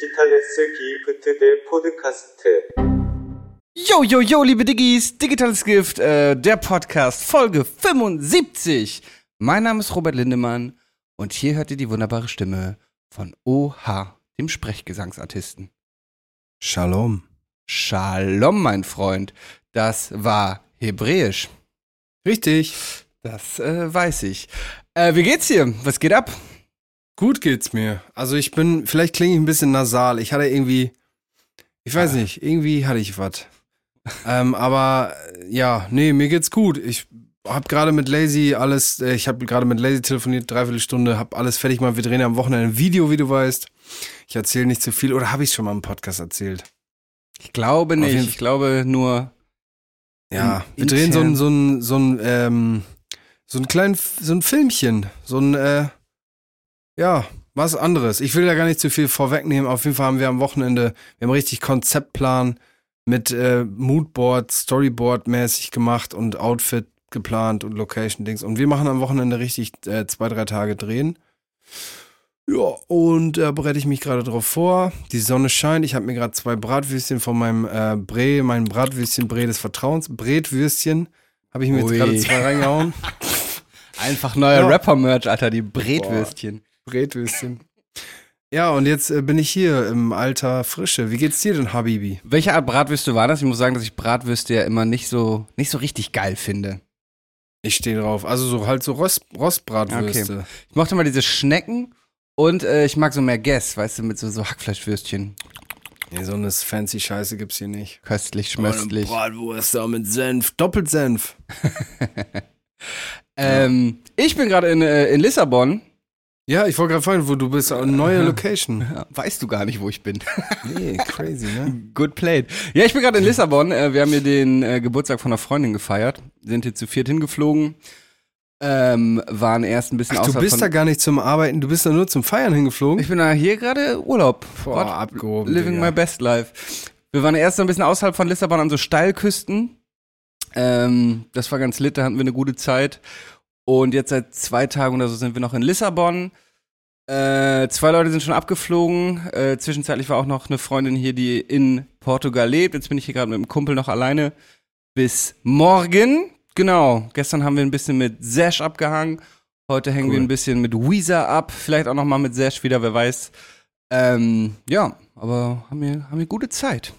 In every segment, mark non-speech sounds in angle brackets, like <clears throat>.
Digitales Gift der Podcast. Yo, yo, yo, liebe Diggis, Digitales Gift, äh, der Podcast, Folge 75. Mein Name ist Robert Lindemann und hier hört ihr die wunderbare Stimme von OH, dem Sprechgesangsartisten. Shalom. Shalom, mein Freund. Das war Hebräisch. Richtig. Das äh, weiß ich. Äh, wie geht's dir? Was geht ab? Gut geht's mir. Also ich bin, vielleicht klinge ich ein bisschen nasal. Ich hatte irgendwie, ich weiß Ah. nicht, irgendwie hatte ich was. ähm, aber ja, nee, mir geht's gut. Ich habe gerade mit Lazy alles, äh, ich habe gerade mit Lazy telefoniert, dreiviertel Stunde, habe alles fertig gemacht. Wir drehen am Wochenende ein Video, wie du weißt. Ich erzähle nicht zu viel, oder habe ich schon mal im Podcast erzählt? Ich glaube nicht. Ich glaube nur. Ja, wir drehen so ein, so ein, so ein, ähm, so ein kleinen, so ein Filmchen, so ein, äh, ja, was anderes. Ich will da gar nicht zu viel vorwegnehmen. Auf jeden Fall haben wir am Wochenende, wir haben richtig Konzeptplan mit äh, Moodboard, Storyboard-mäßig gemacht und Outfit geplant und Location-Dings. Und wir machen am Wochenende richtig äh, zwei, drei Tage drehen. Ja, und da bereite ich mich gerade drauf vor. Die Sonne scheint. Ich habe mir gerade zwei Bratwürstchen von meinem äh, Bre, mein Bratwürstchen Bre des Vertrauens, Bretwürstchen, habe ich mir jetzt Ui. gerade zwei reingehauen. <laughs> Einfach neuer Ja. Rapper-Merch, Alter, die Bretwürstchen. Bretwürstchen. Ja, und jetzt äh, bin ich hier im Alter Frische. Wie geht's dir denn, Habibi? Welche Art Bratwürste war das? Ich muss sagen, dass ich Bratwürste ja immer nicht so, nicht so richtig geil finde. Ich stehe drauf. Also so halt so Rost, Rostbratwürste. Ich mochte mal diese Schnecken und äh, ich mag so mehr Guess, weißt du, mit so, so Hackfleischwürstchen. Nee, so eine fancy Scheiße gibt's hier nicht. Köstlich, schmöstlich. Bratwurst da mit Senf. Doppelt Senf. <laughs> Ähm, ich bin gerade in, äh, in Lissabon. Ja, ich wollte gerade fragen, wo du bist. Eine neue Location. Weißt du gar nicht, wo ich bin. Nee, crazy, ne? <laughs> Good played. Ja, ich bin gerade in Lissabon. Äh, wir haben hier den äh, Geburtstag von einer Freundin gefeiert. Sind hier zu viert hingeflogen. Ähm, waren erst ein bisschen Ach, du bist da gar nicht zum Arbeiten, du bist da nur zum Feiern hingeflogen? Ich bin da hier gerade Urlaub. Boah, What? abgehoben, Living Digga. my best life. Wir waren erst so ein bisschen außerhalb von Lissabon an so Steilküsten. Ähm, das war ganz lit, da hatten wir eine gute Zeit. Und jetzt seit zwei Tagen oder so sind wir noch in Lissabon. Äh, zwei Leute sind schon abgeflogen. Äh, zwischenzeitlich war auch noch eine Freundin hier, die in Portugal lebt. Jetzt bin ich hier gerade mit dem Kumpel noch alleine. Bis morgen. Genau. Gestern haben wir ein bisschen mit Sash abgehangen. Heute hängen Cool. wir ein bisschen mit Weezer ab. Vielleicht auch noch mal mit Sash wieder, wer weiß. Ähm, ja, aber haben wir, haben wir gute Zeit.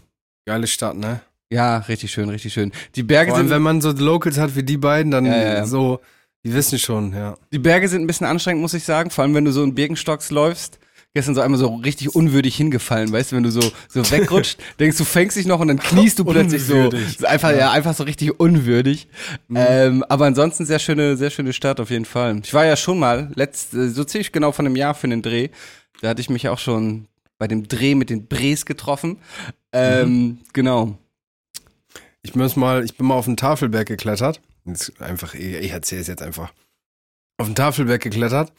Geile Stadt, ne? Ja, richtig schön, richtig schön. Die Berge Vor allem, sind, wenn man so Locals hat wie die beiden, dann Ja, ja, ja. so, die wissen schon, ja. die Berge sind ein bisschen anstrengend, muss ich sagen. Vor allem, wenn du so in Birkenstocks läufst. Gestern so einmal so richtig unwürdig hingefallen, weißt du, wenn du so, so <laughs> wegrutscht, denkst du fängst dich noch und dann <laughs> kniest du plötzlich so, Unwürdig. so einfach, ja. einfach so richtig unwürdig. Ähm, aber ansonsten sehr schöne, sehr schöne Stadt auf jeden Fall. Ich war ja schon mal, letzt, äh, so ziemlich genau von einem Jahr für den Dreh. Da hatte ich mich auch schon bei dem Dreh mit den Brees getroffen. Ähm, Genau. Ich muss mal, ich bin mal auf den Tafelberg geklettert. Jetzt einfach, ich, ich erzähle es jetzt einfach. Auf den Tafelberg geklettert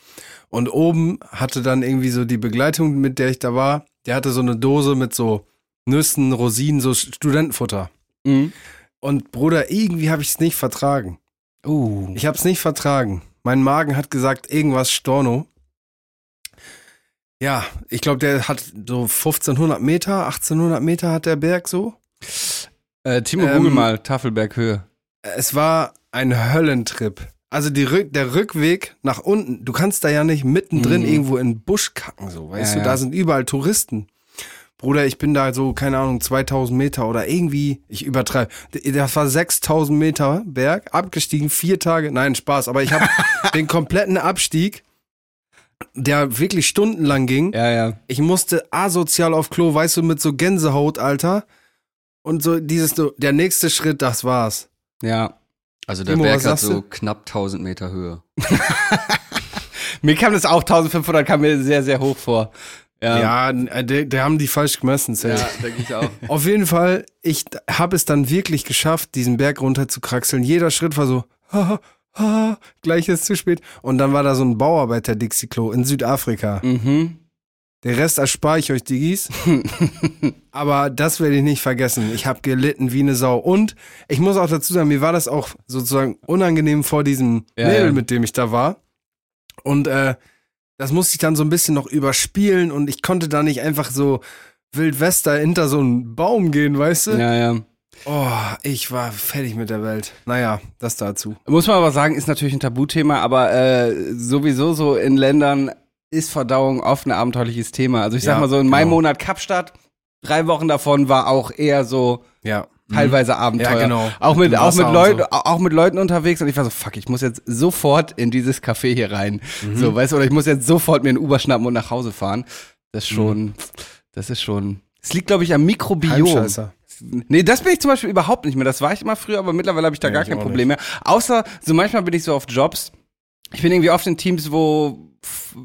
und oben hatte dann irgendwie so die Begleitung, mit der ich da war, der hatte so eine Dose mit so Nüssen, Rosinen, so Studentenfutter. Mhm. Und Bruder, irgendwie habe ich es nicht vertragen. Uh. Ich habe es nicht vertragen. Mein Magen hat gesagt, irgendwas Storno. Ja, ich glaube, der hat so 1500 Meter, 1800 Meter hat der Berg so. Äh, Timo, Ähm, google mal Tafelberghöhe. Es war ein Höllentrip. Also die der Rückweg nach unten, du kannst da ja nicht mittendrin Mhm. irgendwo in den Busch kacken, so, weißt Ja, du, ja. da sind überall Touristen. Bruder, ich bin da so, keine Ahnung, 2000 Meter oder irgendwie, ich übertreibe. Das war 6000 Meter Berg, abgestiegen, vier Tage, nein, Spaß, aber ich habe <laughs> den kompletten Abstieg, der wirklich stundenlang ging. Ja, ja. Ich musste asozial auf Klo, weißt du, mit so Gänsehaut, Alter. Und so dieses, so, der nächste Schritt, das war's. Ja. Also der Timo, Berg hat so du? knapp 1000 Meter Höhe. <laughs> Mir kam das auch 1500, kam mir sehr, sehr hoch vor. Ja. Ja, äh, der, der haben die falsch gemessen, safe. denke ich auch. <laughs> Auf jeden Fall, ich habe es dann wirklich geschafft, diesen Berg runter zu kraxeln. Jeder Schritt war so, <laughs> ha, ha, gleich ist zu spät. Und dann war da so ein Bauarbeiter-Dixie-Klo in Südafrika. Mhm. Der Rest erspare ich euch, Diggis. <laughs> Aber das werde ich nicht vergessen. Ich habe gelitten wie eine Sau. Und ich muss auch dazu sagen, mir war das auch sozusagen unangenehm vor diesem Ja, Mädel, ja. mit dem ich da war. Und äh, das musste ich dann so ein bisschen noch überspielen und ich konnte da nicht einfach so Wildwester hinter so einen Baum gehen, weißt du? Ja, ja. Oh, ich war fertig mit der Welt. Naja, das dazu. Muss man aber sagen, ist natürlich ein Tabuthema, aber äh, sowieso so in Ländern ist Verdauung oft ein abenteuerliches Thema. Also ich sag Ja, mal so, in meinem genau. Monat Kapstadt, drei Wochen davon war auch eher so Ja. teilweise Abenteuer. Ja, genau. Auch mit, auch mit Leuten, so. auch mit Leuten unterwegs und ich war so, fuck, ich muss jetzt sofort in dieses Café hier rein. Mhm. So, weißt du, oder ich muss jetzt sofort mir einen Uber schnappen und nach Hause fahren. Das ist Mhm. schon, das ist schon. Es liegt, glaube ich, am Mikrobiom. Nee, das bin ich zum Beispiel überhaupt nicht mehr. Das war ich immer früher, aber mittlerweile habe ich da Nee, gar kein Problem mehr. Außer, so manchmal bin ich so auf Jobs. Ich bin irgendwie oft in Teams, wo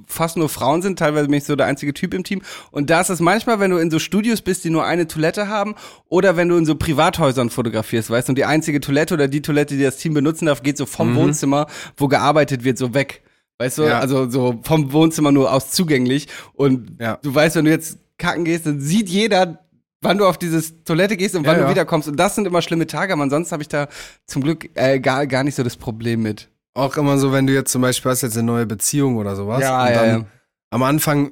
fast nur Frauen sind. Teilweise bin ich so der einzige Typ im Team. Und da ist es manchmal, wenn du in so Studios bist, die nur eine Toilette haben, oder wenn du in so Privathäusern fotografierst, weißt du, und die einzige Toilette oder die Toilette, die das Team benutzen darf, geht so vom Wohnzimmer, wo gearbeitet wird, so weg. Weißt du, Ja. also so vom Wohnzimmer nur aus zugänglich. Und Ja. du weißt, wenn du jetzt kacken gehst, dann sieht jeder, wann du auf diese Toilette gehst und wann Ja, du wiederkommst. Und das sind immer schlimme Tage, aber ansonsten habe ich da zum Glück äh, gar, gar nicht so das Problem mit. Auch immer so, wenn du jetzt zum Beispiel hast jetzt eine neue Beziehung oder sowas. Ja, und ja, dann ja. Am Anfang,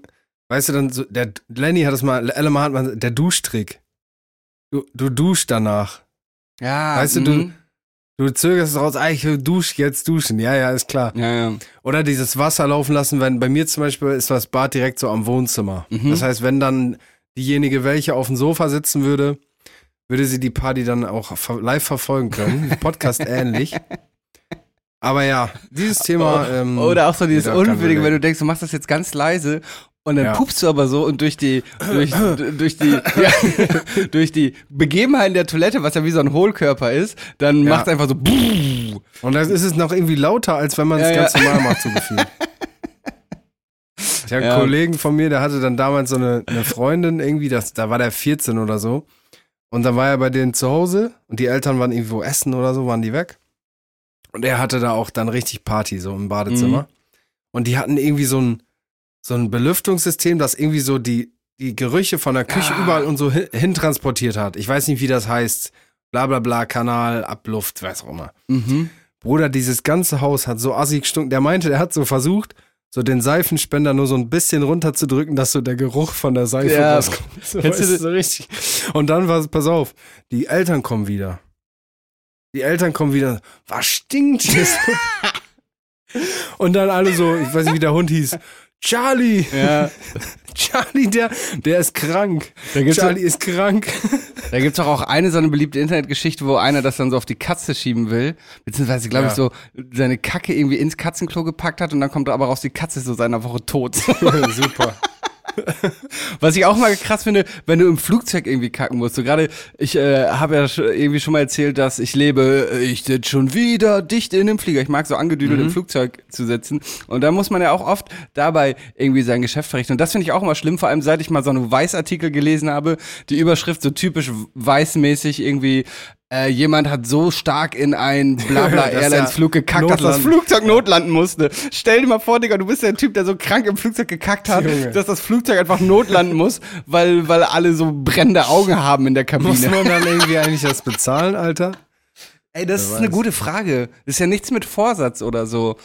weißt du dann, so, der Lenny hat es mal, Ellemann hat mal, der Duschtrick. Du, du duschst danach. Ja, Weißt du, du- mhm. Du zögerst raus, ah, ich dusch jetzt duschen. Ja, ja, ist klar. Ja, ja. Oder dieses Wasser laufen lassen, wenn bei mir zum Beispiel ist das Bad direkt so am Wohnzimmer. Mhm. Das heißt, wenn dann diejenige, welche auf dem Sofa sitzen würde, würde sie die Party dann auch live verfolgen können. Podcast ähnlich. <laughs> Aber ja, dieses Thema. Ähm, Oder auch so dieses Unwürdige, wenn du denkst, du machst das jetzt ganz leise und dann Ja. pupst du aber so und durch die, durch, durch die, <laughs> ja, durch die Begebenheiten der Toilette, was ja wie so ein Hohlkörper ist, dann Ja. macht es einfach so, Und dann ist es noch irgendwie lauter, als wenn man es Ja, ganz normal macht, so gefühlt. Ich habe Ja. einen Kollegen von mir, der hatte dann damals so eine, eine Freundin irgendwie, das, da war der 14 oder so. Und dann war er bei denen zu Hause und die Eltern waren irgendwo essen oder so, waren die weg. Und er hatte da auch dann richtig Party, so im Badezimmer. Mhm. Und die hatten irgendwie so ein, so ein Belüftungssystem, das irgendwie so die, die Gerüche von der Küche Ah. überall und so hin, hintransportiert hat. Ich weiß nicht, wie das heißt. Bla bla bla, Kanal, Abluft, weiß auch immer. mhm. Bruder, dieses ganze Haus hat so assig gestunken. Der meinte, der hat so versucht, so den Seifenspender nur so ein bisschen runterzudrücken, dass so der Geruch von der Seife Ja. rauskommt. <laughs> So, weißt du, so richtig. Und dann war es, pass auf, die Eltern kommen wieder. Die Eltern kommen wieder. Was stinkt so? <laughs> Und dann alle so, ich weiß nicht, wie der Hund hieß. Charlie, Ja. <laughs> Charlie, der, der ist krank. Charlie ist krank. <laughs> da gibt's doch auch eine so eine beliebte Internetgeschichte, wo einer das dann so auf die Katze schieben will, beziehungsweise, glaube ich, Ja. so seine Kacke irgendwie ins Katzenklo gepackt hat und dann kommt aber raus, die Katze ist so seiner Woche tot. Super. Was ich auch mal krass finde, wenn du im Flugzeug irgendwie kacken musst. So gerade, ich äh, habe ja irgendwie schon mal erzählt, dass ich lebe, äh, ich sitze schon wieder dicht in dem Flieger. Ich mag so angedüdelt im Flugzeug zu sitzen. Und da muss man ja auch oft dabei irgendwie sein Geschäft verrichten. Und das finde ich auch immer schlimm, vor allem seit ich mal so einen Weißartikel gelesen habe, die Überschrift so typisch weißmäßig irgendwie, äh, jemand hat so stark in ein Blabla <laughs> ja Airlines Flug gekackt, dass das. Flugzeug notlanden musste. Stell dir mal vor, Digga, du bist der Typ, der so krank im Flugzeug gekackt hat, Junge. dass das Flugzeug einfach notlanden muss, weil, weil alle so brennende Augen haben in der Muss Kabine. man dann irgendwie eigentlich das bezahlen, Alter? Ey, das Wer ist eine weiß. gute Frage. Das ist ja nichts mit Vorsatz oder so.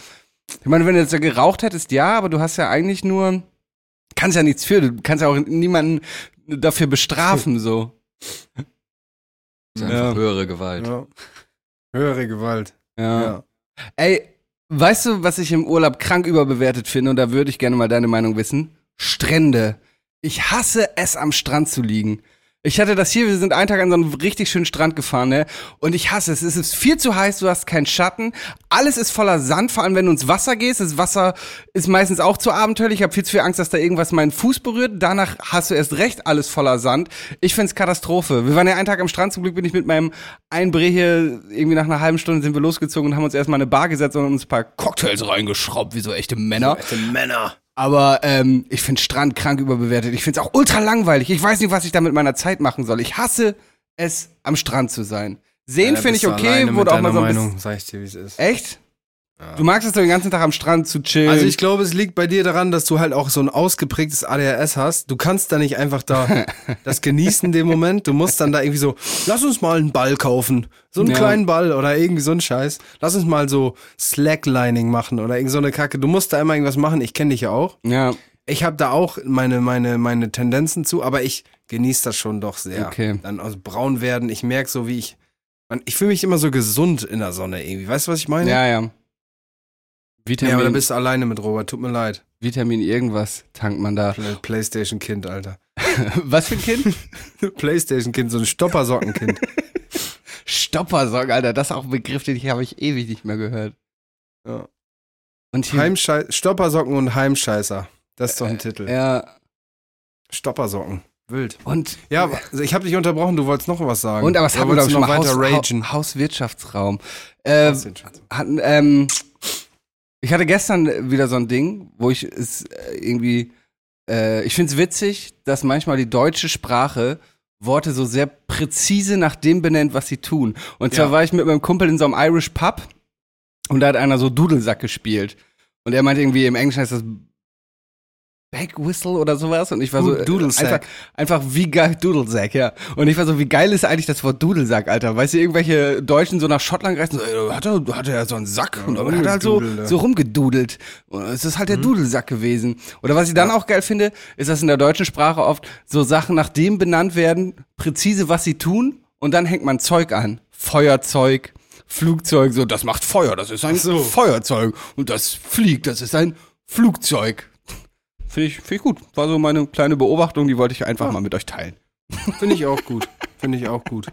Ich meine, wenn du jetzt ja geraucht hättest, ja, aber du hast ja eigentlich nur, kannst ja nichts für. Du kannst ja auch niemanden dafür bestrafen, so. Das ist einfach Ja. höhere Gewalt. Ja. Höhere Gewalt. Ja. Ja. Ey, weißt du, was ich im Urlaub krank überbewertet finde? Und da würde ich gerne mal deine Meinung wissen. Strände. Ich hasse es, am Strand zu liegen. Ich hatte das hier, wir sind einen Tag an so einen richtig schönen Strand gefahren, ne? Und ich hasse es. Es ist viel zu heiß, du hast keinen Schatten. Alles ist voller Sand, vor allem wenn du ins Wasser gehst. Das Wasser ist meistens auch zu abenteuerlich. Ich habe viel zu viel Angst, dass da irgendwas meinen Fuß berührt. Danach hast du erst recht alles voller Sand. Ich find's Katastrophe. Wir waren ja einen Tag am Strand, zum Glück bin ich mit meinem Einbreh hier, irgendwie nach einer halben Stunde sind wir losgezogen und haben uns erstmal eine Bar gesetzt und uns ein paar Cocktails reingeschraubt, wie so echte Männer. Männer. Aber ähm, ich finde Strand krank überbewertet. Ich finde es auch ultra langweilig. Ich weiß nicht, was ich da mit meiner Zeit machen soll. Ich hasse es, am Strand zu sein. Sehen finde ich okay, wurde auch mal so ein bisschen. Meinung, sag ich dir, wie es ist. Echt? Du magst es den ganzen Tag am Strand zu chillen. Also ich glaube, es liegt bei dir daran, dass du halt auch so ein ausgeprägtes ADHS hast. Du kannst da nicht einfach da <laughs> das genießen, den Moment. Du musst dann da irgendwie so, lass uns mal einen Ball kaufen. So einen Ja. kleinen Ball oder irgendwie so einen Scheiß. Lass uns mal so Slacklining machen oder irgend so eine Kacke. Du musst da immer irgendwas machen. Ich kenne dich ja auch. ja, Ich habe da auch meine, meine, meine Tendenzen zu, aber ich genieße das schon doch sehr. Okay. Dann aus braun werden. Ich merke so, wie ich. Man, ich fühle mich immer so gesund in der Sonne irgendwie. Weißt du, was ich meine? ja, ja. Vitamin, Ja, aber da bist du alleine mit Robert. Tut mir leid. Vitamin irgendwas tankt man da. Play- Playstation-Kind, Alter. <laughs> Was für ein Kind? <laughs> Playstation-Kind, so ein Stoppersockenkind. <laughs> Stoppersocken, Alter. Das ist auch ein Begriff, den ich habe ich ewig nicht mehr gehört. Ja. Und Heimschei Stoppersocken und Heimscheißer. Das ist doch ein Titel. ja, Stoppersocken. Wild. und Ja, also ich habe dich unterbrochen, du wolltest noch was sagen. Und aber es schon noch weiter Haus, ragen. Ha Hauswirtschaftsraum. Äh, Schatz? hatten, ähm, ich hatte gestern wieder so ein Ding, wo ich es äh, irgendwie, äh, ich finde es witzig, dass manchmal die deutsche Sprache Worte so sehr präzise nach dem benennt, was sie tun. Und zwar Ja. war ich mit meinem Kumpel in so einem Irish Pub und da hat einer so Dudelsack gespielt. Und er meinte irgendwie, im Englischen heißt das Back Whistle oder sowas. Und ich war so, äh, Dudelsack. Einfach, einfach wie geil, Dudelsack, ja. Und ich war so, wie geil ist eigentlich das Wort Dudelsack, Alter? Weißt du, irgendwelche Deutschen so nach Schottland reisen, so, ey, hat er, hat er so einen Sack und dann hat er halt so, rumgedudelt, ja. so rumgedudelt. Und es ist halt der Dudelsack gewesen. Oder was ich dann auch geil finde, ist, dass in der deutschen Sprache oft so Sachen nach dem benannt werden, präzise, was sie tun, und dann hängt man Zeug an. Feuerzeug, Flugzeug, so, das macht Feuer, das ist ein so. Feuerzeug. Und das fliegt, das ist ein Flugzeug. Finde ich, finde ich gut. War so meine kleine Beobachtung, die wollte ich einfach mal mit euch teilen. Finde ich auch gut. Finde ich auch gut.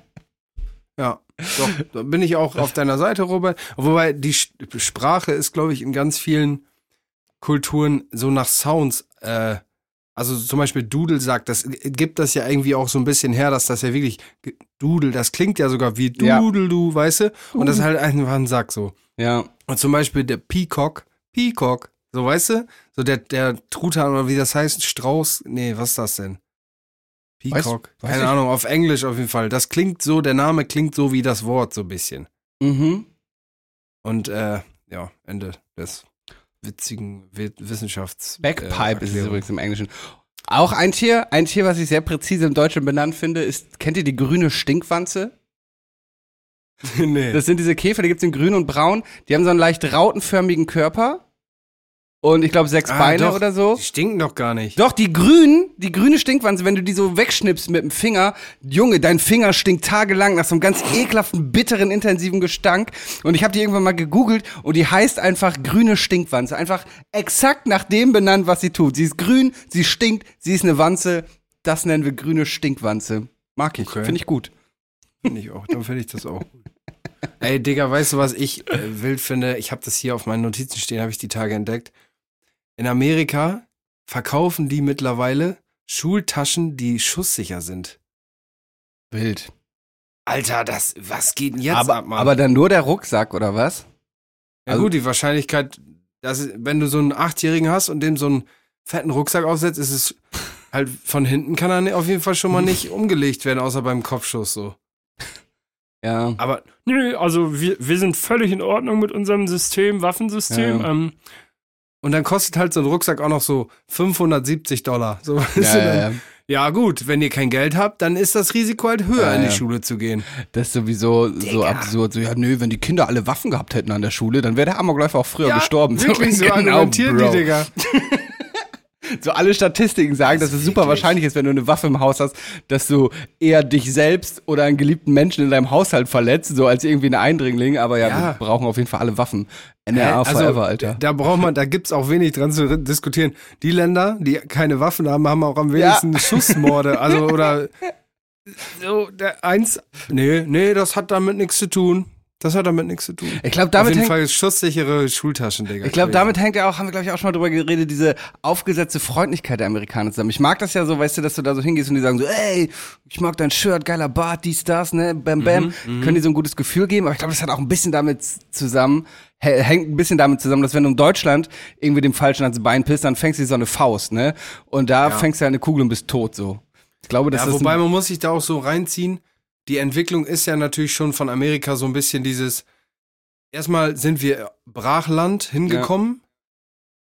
Ja, doch, da bin ich auch auf deiner Seite, Robert. Wobei die Sprache ist, glaube ich, in ganz vielen Kulturen so nach Sounds, äh, also zum Beispiel Dudelsack, das gibt das ja irgendwie auch so ein bisschen her, dass das ja wirklich Dudel, das klingt ja sogar wie Ja. Dudel, du, weißt du? Und das ist halt einfach ein Sack so. Ja. Und zum Beispiel der Peacock, Peacock, so weißt du? So der, der Truthahn oder wie das heißt, Strauß, nee, was ist das denn? Peacock. weiß Keine ich. Ahnung, auf Englisch auf jeden Fall. Das klingt so, der Name klingt so wie das Wort, so ein bisschen. Mhm. Und äh, ja, Ende des witzigen Wi- Wissenschafts. Backpipe äh, ist es übrigens im Englischen. Auch ein Tier, ein Tier, was ich sehr präzise im Deutschen benannt finde, ist, kennt ihr die grüne Stinkwanze? <laughs> nee. Das sind diese Käfer, die gibt's in grün und braun. Die haben so einen leicht rautenförmigen Körper. Und ich glaube sechs Ah, Beine doch. oder so. Die stinken doch gar nicht. Doch, die grünen, die grüne Stinkwanze, wenn du die so wegschnippst mit dem Finger, Junge, dein Finger stinkt tagelang nach so einem ganz ekelhaften, bitteren, intensiven Gestank. Und ich habe die irgendwann mal gegoogelt und die heißt einfach grüne Stinkwanze. Einfach exakt nach dem benannt, was sie tut. Sie ist grün, sie stinkt, sie ist eine Wanze. Das nennen wir grüne Stinkwanze. Mag ich, Okay. finde ich gut. Finde ich auch. Dann finde ich das auch gut. Ey, Digga, weißt du, was ich äh, wild finde? Ich habe das hier auf meinen Notizen stehen, habe ich die Tage entdeckt. In Amerika verkaufen die mittlerweile Schultaschen, die schusssicher sind. Wild. Alter, das, was geht denn jetzt aber, ab, Mann? aber dann nur der Rucksack, oder was? ja also- gut, die Wahrscheinlichkeit, dass, wenn du so einen Achtjährigen hast und dem so einen fetten Rucksack aufsetzt, ist es <laughs> halt von hinten kann er auf jeden Fall schon mal <laughs> nicht umgelegt werden, außer beim Kopfschuss so. Ja. Aber Nö, also wir, wir sind völlig in Ordnung mit unserem System, Waffensystem. Ja, ja. Ähm, Und dann kostet halt so ein Rucksack auch noch so 570 Dollar. So, <laughs> Ja, ja, ja. ja, gut, wenn ihr kein Geld habt, dann ist das Risiko halt höher, Ja, in die ja. Schule zu gehen. Das ist sowieso so absurd. So, ja, nö, wenn die Kinder alle Waffen gehabt hätten an der Schule, dann wäre der Amokläufer auch früher gestorben. <laughs> Wirklich so Genau, argumentieren Bro. die, Digga. <laughs> So alle Statistiken sagen, dass es super wirklich? wahrscheinlich ist, wenn du eine Waffe im Haus hast, dass du eher dich selbst oder einen geliebten Menschen in deinem Haushalt verletzt, so als irgendwie ein Eindringling. Aber ja, Ja. wir brauchen auf jeden Fall alle Waffen. NRA Also, forever, Alter. Da braucht man, da gibt's auch wenig dran zu diskutieren. Die Länder, die keine Waffen haben, haben auch am wenigsten Schussmorde. Also, oder <laughs> so, der eins. Nee, nee, das hat damit nichts zu tun. Das hat damit nichts zu tun. Ich glaube, Auf damit jeden hängt, Fall schusssichere Schultaschen, Digga. ich glaube, damit hängt ja auch, haben wir glaube ich auch schon mal drüber geredet, diese aufgesetzte Freundlichkeit der Amerikaner zusammen. Ich mag das ja so, weißt du, dass du da so hingehst und die sagen so, ey, ich mag dein Shirt, geiler Bart, dies, das, ne, bam, bam. Können die so ein gutes Gefühl geben, aber ich glaube, das hat auch ein bisschen damit zusammen, hä- hängt ein bisschen damit zusammen, dass wenn du in Deutschland irgendwie dem Falschen ans Bein pisst, dann fängst du so eine Faust, ne? Und da fängst du eine Kugel und bist tot, so. Ich glaube, das Ja, ist wobei man muss sich da auch so reinziehen. Die Entwicklung ist ja natürlich schon von Amerika so ein bisschen dieses, erstmal sind wir Brachland hingekommen.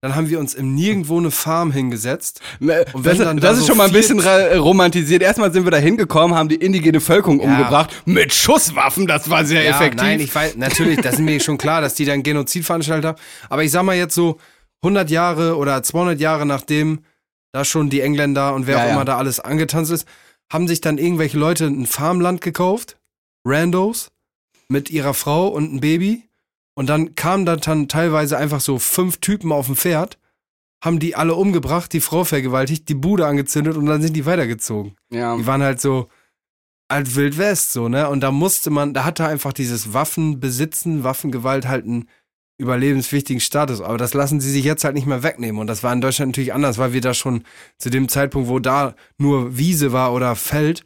Dann haben wir uns im Nirgendwo eine Farm hingesetzt. Ne, Und das dann das da ist so schon mal ein bisschen romantisiert. Erstmal sind wir da hingekommen, haben die indigene Bevölkerung Ja. umgebracht mit Schusswaffen. Das war sehr effektiv. Nein, ich weiß, natürlich, das ist mir schon klar, dass die dann Genozid veranstaltet haben. Aber ich sag mal jetzt so 100 Jahre oder 200 Jahre nachdem da schon die Engländer und wer Ja, auch ja. immer da alles angetanzt ist, haben sich dann irgendwelche Leute ein Farmland gekauft, Randos, mit ihrer Frau und einem Baby. Und dann kamen da dann teilweise einfach so fünf Typen auf dem Pferd, haben die alle umgebracht, die Frau vergewaltigt, die Bude angezündet und dann sind die weitergezogen. ja. Die waren halt so alt Wild West, so, ne? Und da musste man, da hatte einfach dieses Waffenbesitzen, Waffengewalt halt einen überlebenswichtigen Status. Aber das lassen sie sich jetzt halt nicht mehr wegnehmen. Und das war in Deutschland natürlich anders, weil wir da schon zu dem Zeitpunkt, wo da nur Wiese war oder Feld,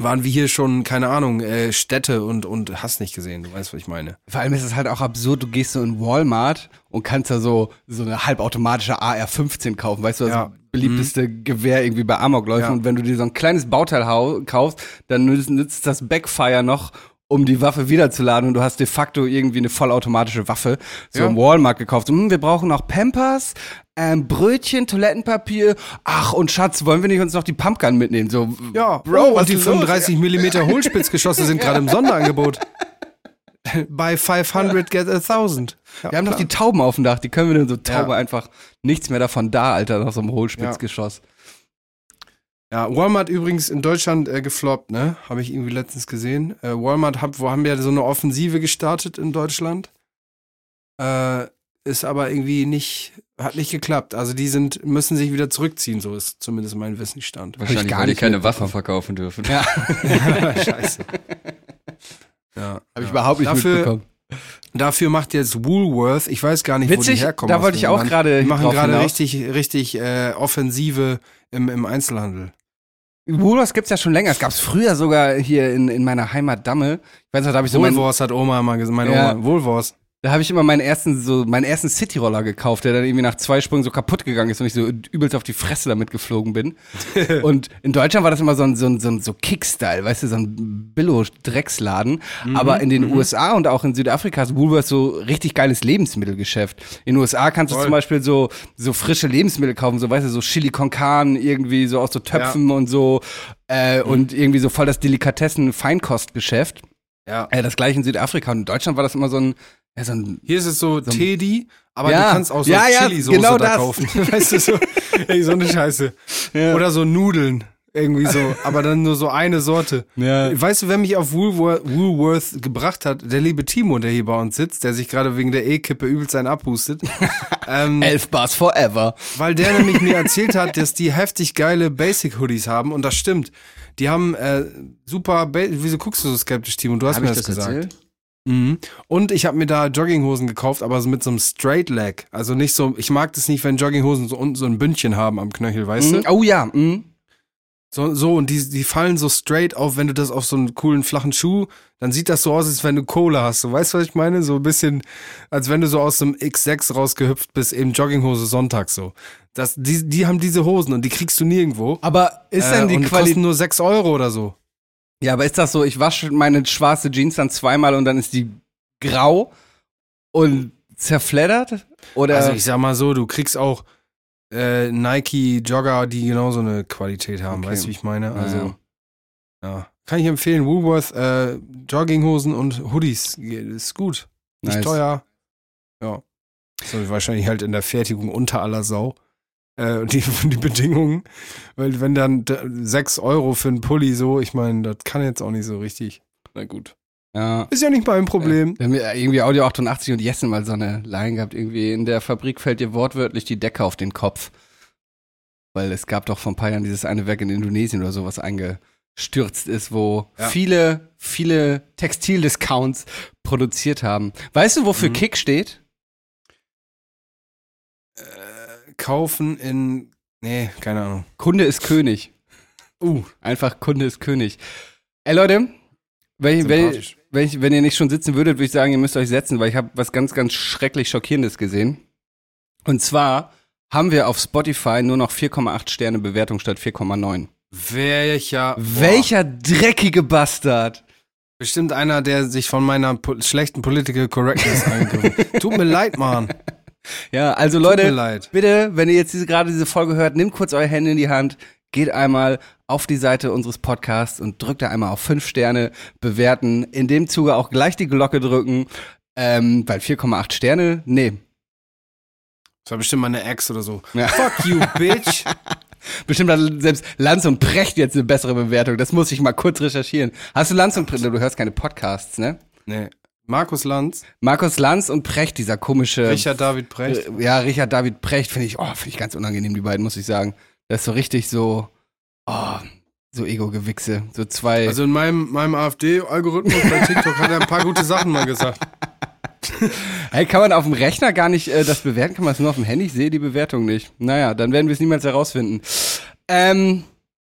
waren wir hier schon, keine Ahnung, äh, Städte und, und hast nicht gesehen. Du weißt, was ich meine. Vor allem ist es halt auch absurd, du gehst so in Walmart und kannst da so, so eine halbautomatische AR-15 kaufen, weißt du, das Ja. beliebteste Gewehr irgendwie bei Amokläufen. Ja. Und wenn du dir so ein kleines Bauteil kaufst, dann nützt, nützt das Backfire noch, um die Waffe wiederzuladen und du hast de facto irgendwie eine vollautomatische Waffe so Ja. im Walmart gekauft. Hm, wir brauchen noch Pampers, ähm, Brötchen, Toilettenpapier. Ach, und Schatz, wollen wir nicht uns noch die Pumpgun mitnehmen? So, Ja, Bro, oh, und die ist los? 35 Millimeter Hohlspitzgeschosse sind gerade im <laughs> Sonderangebot. Bei 500 get a 1000. Ja, Wir haben noch klar. die Tauben auf dem Dach, die können wir dann so Taube Ja. einfach nichts mehr davon da, Alter, nach so einem Hohlspitzgeschoss. Ja, Walmart übrigens in Deutschland äh, gefloppt, ne? Habe ich irgendwie letztens gesehen. Äh, Walmart hab, wo haben wir so eine Offensive gestartet in Deutschland. Äh, ist aber irgendwie nicht, hat nicht geklappt. Also die sind, müssen sich wieder zurückziehen, so ist zumindest mein Wissensstand. Wahrscheinlich, gar weil die nicht keine Waffen verkaufen dürfen. Ja, <laughs> <laughs> Scheiße. Ja. habe ich überhaupt nicht Dafür- mitbekommen. Dafür macht jetzt Woolworth, ich weiß gar nicht, wo Witzig, die herkommen. da wollte ich auch gerade Die machen gerade richtig, richtig äh, Offensive im, im Einzelhandel. Woolworths gibt's ja schon länger. Es gab's früher sogar hier in, in meiner Heimat Damme. Ich weiß noch, da habe ich so mein, Woolworth hat Oma mal gesagt, meine Ja. Oma, Woolworth. Da habe ich immer meinen ersten so meinen ersten Cityroller gekauft, der dann irgendwie nach zwei Sprüngen so kaputt gegangen ist und ich so übelst auf die Fresse damit geflogen bin. <laughs> und in Deutschland war das immer so ein so ein so, ein, so Kickstyle, weißt du, so ein Billo Drecksladen, aber in den USA und auch in Südafrika ist Woolworths so richtig geiles Lebensmittelgeschäft. In den USA kannst du Voll. zum Beispiel so so frische Lebensmittel kaufen, so weißt du, so Chili con Carne irgendwie so aus so Töpfen und so äh, und irgendwie so voll das Delikatessen Feinkostgeschäft. Ja. Äh, das gleiche in Südafrika und in Deutschland war das immer so ein ja, so ein Hier ist es so, So- Teddy, aber Ja. du kannst auch so Ja, Chili-Soße genau da das. kaufen. <laughs> weißt du, so, ey, so eine <laughs> Scheiße. Oder so Nudeln. Irgendwie so, aber dann nur so eine Sorte. Weißt du, wer mich auf Woolworth, Woolworth gebracht hat? Der liebe Timo, der hier bei uns sitzt, der sich gerade wegen der E-Kippe übelst einen abhustet. <laughs> ähm, Elf Bars forever. weil der nämlich mir erzählt hat, dass die heftig geile Basic-Hoodies haben und das stimmt. Die haben äh, super, ba wieso guckst du so skeptisch, Timo? Du hast Hab mir das, das gesagt. erzählt? Mhm. Und ich habe mir da Jogginghosen gekauft, aber so mit so einem Straight Leg. Also nicht so, ich mag das nicht, wenn Jogginghosen so unten so ein Bündchen haben am Knöchel, weißt Mhm. du? Oh ja. Mhm. So, so und die, die fallen so straight auf, wenn du das auf so einen coolen flachen Schuh, dann sieht das so aus, als wenn du Kohle hast. So, weißt du, was ich meine? So ein bisschen, als wenn du so aus dem X6 rausgehüpft bist, eben Jogginghose Sonntag so. Das, die, die haben diese Hosen und die kriegst du nirgendwo. Aber ist denn Äh, die Qualität. kosten nur 6 Euro oder so. Ja, aber ist das so, ich wasche meine schwarze Jeans dann zweimal und dann ist die grau und zerfleddert? Oder Also ich sag mal so, du kriegst auch äh, Nike Jogger, die genauso eine Qualität haben, Okay. weißt du, wie ich meine? Ja, Also, ja. Kann ich empfehlen, Woolworth, äh, Jogginghosen und Hoodies, ist gut. Nicht Nice. teuer. Ja. So wahrscheinlich halt in der Fertigung unter aller Sau. Äh, die, <laughs> die Bedingungen. Weil wenn dann 6 Euro für einen Pulli so, ich meine, das kann jetzt auch nicht so richtig. Na gut. Ja. Ist ja nicht mein Problem. Wir haben irgendwie Audio 88 und Jessen mal so eine Line gehabt. Irgendwie in der Fabrik fällt dir wortwörtlich die Decke auf den Kopf. Weil es gab doch vor ein paar Jahren dieses eine Werk in Indonesien oder sowas eingestürzt ist, wo Ja. viele, viele Textildiscounts produziert haben. Weißt du, wofür Mhm. Kick steht? Kaufen in. Nee, keine Ahnung. Kunde ist König. Uh, Einfach Kunde ist König. Ey Leute, wenn, wenn, wenn, ich, wenn ihr nicht schon sitzen würdet, würde ich sagen, ihr müsst euch setzen, weil ich habe was ganz, ganz schrecklich Schockierendes gesehen. Und zwar haben wir auf Spotify nur noch 4,8 Sterne Bewertung statt 4,9. Welcher. Boah. Welcher dreckige Bastard. Bestimmt einer, der sich von meiner po schlechten Political Correctness angegriffen. <laughs> Tut mir leid, Mann. Ja, also Leute, bitte, wenn ihr jetzt diese, gerade diese Folge hört, nehmt kurz euer Handy in die Hand, geht einmal auf die Seite unseres Podcasts und drückt da einmal auf fünf Sterne bewerten. In dem Zuge auch gleich die Glocke drücken, ähm, weil 4,8 Sterne, nee. Das war bestimmt meine Ex oder so. Ja. Fuck you, <laughs> bitch. Bestimmt hat selbst Lanz und Precht jetzt eine bessere Bewertung. Das muss ich mal kurz recherchieren. Hast du Lanz und Precht? Du hörst keine Podcasts, ne? Nee. Markus Lanz, Markus Lanz und Precht, dieser komische. Richard David Precht. Äh, Ja, Richard David Precht finde ich, oh, finde ich ganz unangenehm, die beiden, muss ich sagen. Das ist so richtig so, oh, so Ego-Gewichse. So zwei. Also in meinem, meinem AfD-Algorithmus bei TikTok hat er ein paar gute Sachen mal gesagt. <laughs> hey, kann man auf dem Rechner gar nicht äh, das bewerten? Kann man es nur auf dem Handy? Ich sehe die Bewertung nicht. Naja, dann werden wir es niemals herausfinden. Ähm,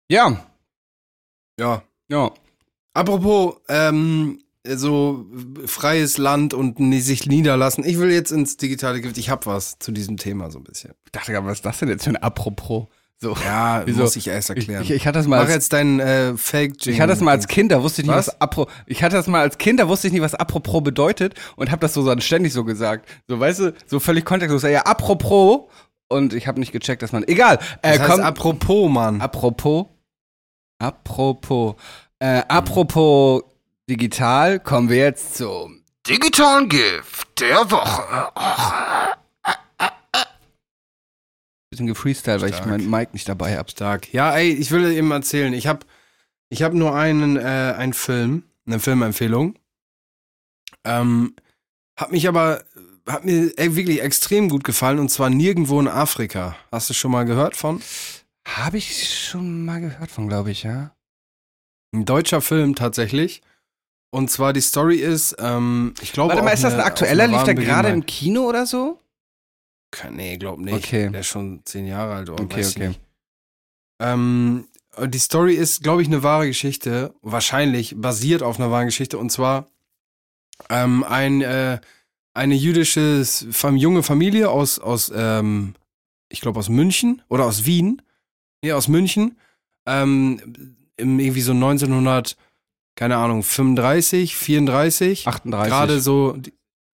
ja, Ja. ja. Apropos, ähm, so freies Land und sich niederlassen. Ich will jetzt ins digitale Gewicht. Ich hab was zu diesem Thema so ein bisschen. Ich dachte gerade, was ist das denn jetzt für ein Apropos? So. Ja, <laughs> Wieso? muss ich erst Ich, erklären. ich, ich hatte das mal Mach als, jetzt deinen äh, fake ich hatte das mal als Kind, da wusste ich nicht, was, Was? apro ich hatte das mal als Kind, da wusste ich nicht, was apropos bedeutet und habe das so dann ständig so gesagt. So, weißt du, so völlig kontextlos. Ja, apropos und ich habe nicht gecheckt, dass man egal, äh, Das heißt, komm, apropos, Mann. apropos apropos äh, apropos digital, kommen wir jetzt zum digitalen Gift der Woche. Bisschen gefreestyle, weil ich Stark. mein Mic nicht dabei habe. Stark. Ja, ey, ich will eben erzählen. Ich hab, ich hab nur einen, äh, einen Film, eine Filmempfehlung. Ähm, hat mich aber, hat mir ey, wirklich extrem gut gefallen und zwar nirgendwo in Afrika. Hast du schon mal gehört von? Habe ich schon mal gehört von, glaube ich, ja. Ein deutscher Film tatsächlich. Und zwar die Story ist, ähm, ich glaube. Warte mal, ist das ein aktueller? Lief der gerade im. Kino oder so? Nee, glaub nicht. Okay. Der ist schon zehn Jahre alt. Oder Okay, okay. Ähm, die Story ist, glaube ich, eine wahre Geschichte. Wahrscheinlich basiert auf einer wahren Geschichte. Und zwar ähm, ein, äh, eine jüdische Fam junge Familie aus, aus ähm, ich glaube, aus München oder aus Wien. Nee, aus München. Ähm, im, irgendwie so 1900, keine Ahnung, 35, 34 38. gerade so,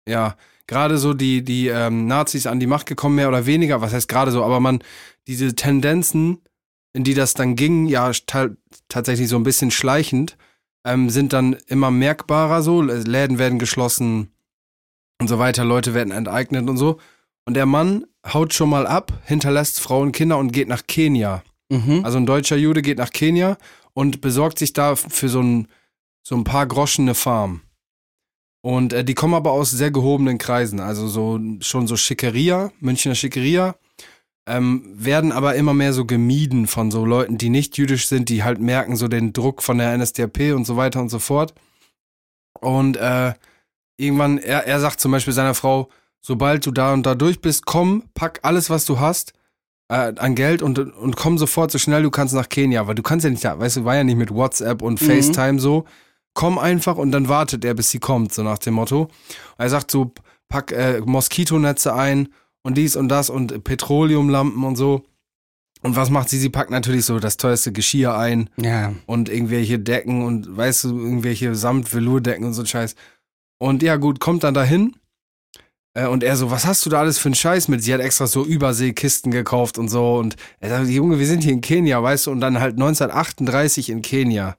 ja, gerade so die, die ähm, Nazis an die Macht gekommen, mehr oder weniger, was heißt gerade so, aber man, diese Tendenzen, in die das dann ging, ja, ta- tatsächlich so ein bisschen schleichend, ähm, sind dann immer merkbarer so, Läden werden geschlossen und so weiter, Leute werden enteignet und so. Und der Mann haut schon mal ab, hinterlässt Frau und Kinder und geht nach Kenia. Mhm. Also ein deutscher Jude geht nach Kenia und besorgt sich da für so ein, so ein paar Groschen eine Farm. Und äh, die kommen aber aus sehr gehobenen Kreisen, also so schon so Schickeria, Münchner Schickeria, ähm, werden aber immer mehr so gemieden von so Leuten, die nicht jüdisch sind, die halt merken so den Druck von der NSDAP und so weiter und so fort. Und äh, irgendwann, er, er sagt zum Beispiel seiner Frau, sobald du da und da durch bist, komm, pack alles, was du hast, äh, an Geld und, und komm sofort so schnell du kannst nach Kenia, weil du kannst ja nicht da, weißt du, war ja nicht mit WhatsApp und Mhm. FaceTime so. Komm einfach und dann wartet er, bis sie kommt, so nach dem Motto. Er sagt so, pack äh, Moskitonetze ein und dies und das und Petroleumlampen und so. Und was macht sie? Sie packt natürlich so das teuerste Geschirr ein Ja. und irgendwelche Decken und weißt du, irgendwelche Samt-Velour-Decken und so Scheiß. Und ja, gut, kommt dann dahin. Äh, und er so, was hast du da alles für einen Scheiß mit? Sie hat extra so Überseekisten gekauft und so. Und er sagt, Junge, wir sind hier in Kenia, weißt du? Und dann halt 1938 in Kenia.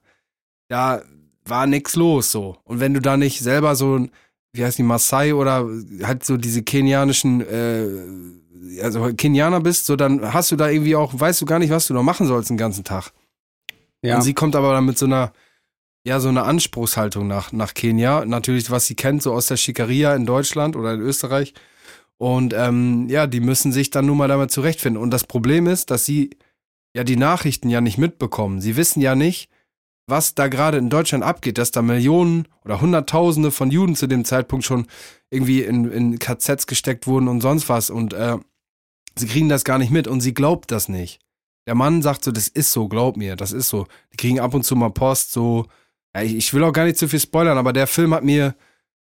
Da war nix los so. Und wenn du da nicht selber so, ein- wie heißt die, Maasai oder halt so diese kenianischen, äh, also Kenianer bist, so dann hast du da irgendwie auch, weißt du gar nicht, was du noch machen sollst den ganzen Tag. Ja. Und sie kommt aber dann mit so einer, ja, so einer Anspruchshaltung nach, nach Kenia. Natürlich, was sie kennt, so aus der Schickeria in Deutschland oder in Österreich. Und ähm, ja, die müssen sich dann nun mal damit zurechtfinden. Und das Problem ist, dass sie ja die Nachrichten ja nicht mitbekommen. Sie wissen ja nicht, was da gerade in Deutschland abgeht, dass da Millionen oder Hunderttausende von Juden zu dem Zeitpunkt schon irgendwie in, in KZs gesteckt wurden und sonst was. Und äh, sie kriegen das gar nicht mit und sie glaubt das nicht. Der Mann sagt so, das ist so, glaub mir, das ist so. Die kriegen ab und zu mal Post, so. Ja, ich, ich will auch gar nicht zu viel spoilern, aber der Film hat mir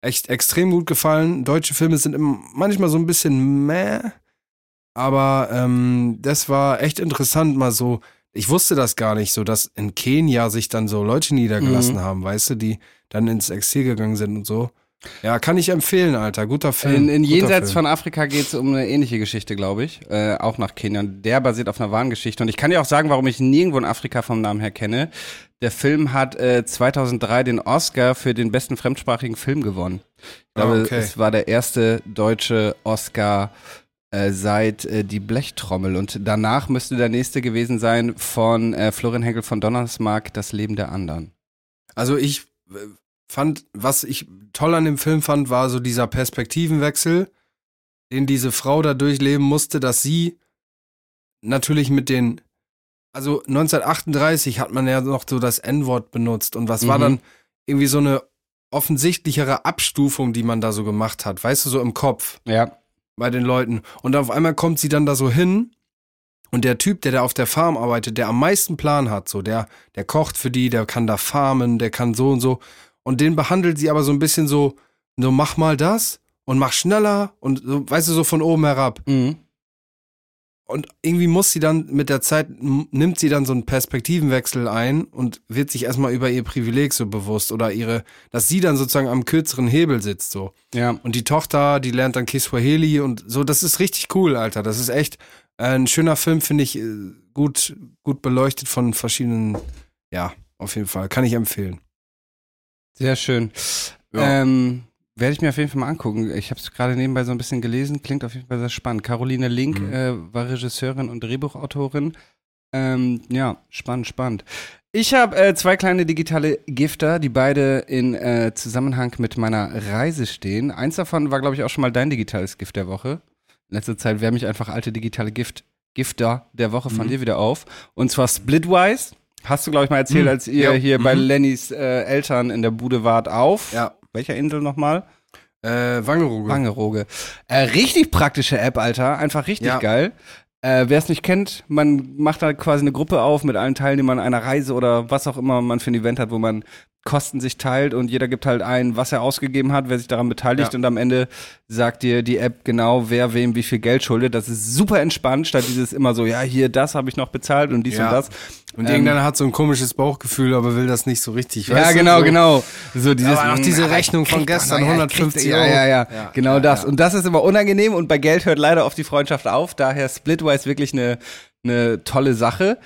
echt extrem gut gefallen. Deutsche Filme sind manchmal so ein bisschen meh. Aber ähm, das war echt interessant, mal so. Ich wusste das gar nicht so, dass in Kenia sich dann so Leute niedergelassen Mhm. haben, weißt du, die, dann ins Exil gegangen sind und so. Ja, kann ich empfehlen, Alter. Guter Film. In, in Guter Jenseits Film. von Afrika geht es um eine ähnliche Geschichte, glaube ich. Äh, auch nach Kenia. Der basiert auf einer wahren Geschichte. Und ich kann dir auch sagen, warum ich nirgendwo in Afrika vom Namen her kenne. Der Film hat äh, 2003 den Oscar für den besten fremdsprachigen Film gewonnen. Ich glaube, Ah, okay. es war der erste deutsche Oscar äh, seit äh, Die Blechtrommel. Und danach müsste der nächste gewesen sein von äh, Florian Henkel von Donnersmarck, Das Leben der anderen. Also ich äh, fand, was ich toll an dem Film fand, war so dieser Perspektivenwechsel, den diese Frau da durchleben musste, dass sie natürlich mit den, also 1938 hat man ja noch so das N-Wort benutzt und was war Mhm. dann irgendwie so eine offensichtlichere Abstufung, die man da so gemacht hat, weißt du, so im Kopf Ja. Bei den Leuten. Und auf einmal kommt sie dann da so hin und der Typ, der da auf der Farm arbeitet, der am meisten Plan hat, so der, der kocht für die, der kann da farmen, der kann so und so. Und den behandelt sie aber so ein bisschen so, so mach mal das und mach schneller und so, weißt du, so von oben herab. Mhm. Und irgendwie muss sie dann mit der Zeit, nimmt sie dann so einen Perspektivenwechsel ein und wird sich erstmal über ihr Privileg so bewusst oder ihre, dass sie dann sozusagen am kürzeren Hebel sitzt so. Ja. Und die Tochter, die lernt dann Kiswahili und so, das ist richtig cool, Alter. Das ist echt äh, ein schöner Film, finde ich, äh, gut, gut beleuchtet von verschiedenen, ja, auf jeden Fall. Kann ich empfehlen. Sehr schön. Ja. Ähm, werde ich mir auf jeden Fall mal angucken. Ich habe es gerade nebenbei so ein bisschen gelesen. Klingt auf jeden Fall sehr spannend. Caroline Link Mhm. äh, war Regisseurin und Drehbuchautorin. Ähm, ja, spannend, spannend. Ich habe äh, zwei kleine digitale Gifter, die beide in äh, Zusammenhang mit meiner Reise stehen. Eins davon war, glaube ich, auch schon mal dein digitales Gift der Woche. In letzter Zeit wärme ich einfach alte digitale Gift, Gifter der Woche von Mhm. dir wieder auf. Und zwar Splitwise. Hast du, glaube ich, mal erzählt, Mhm. als ihr Ja. hier bei Mhm. Lennys äh, Eltern in der Bude wart auf. Ja. Welcher Insel nochmal? Äh, Wangerooge. Wangerooge. Äh, richtig praktische App, Alter. Einfach richtig Ja. geil. Äh, Wer es nicht kennt, man macht da quasi eine Gruppe auf mit allen Teilnehmern einer Reise oder was auch immer man für ein Event hat, wo man Kosten sich teilt und jeder gibt halt ein, was er ausgegeben hat, wer sich daran beteiligt Ja. und am Ende sagt dir die App genau, wer wem wie viel Geld schuldet. Das ist super entspannt, statt dieses immer so, ja, hier, das habe ich noch bezahlt und dies Ja. und das. Und Ähm, irgendeiner hat so ein komisches Bauchgefühl, aber will das nicht so richtig. Ja, genau, so. genau. So dieses, Aber auch diese Rechnung von gestern, noch, ja, ich 150 krieg- Euro. Ja, ja, ja, Ja, genau ja, das. ja. Und das ist immer unangenehm und bei Geld hört leider oft die Freundschaft auf. Daher Splitwise wirklich eine, eine tolle Sache.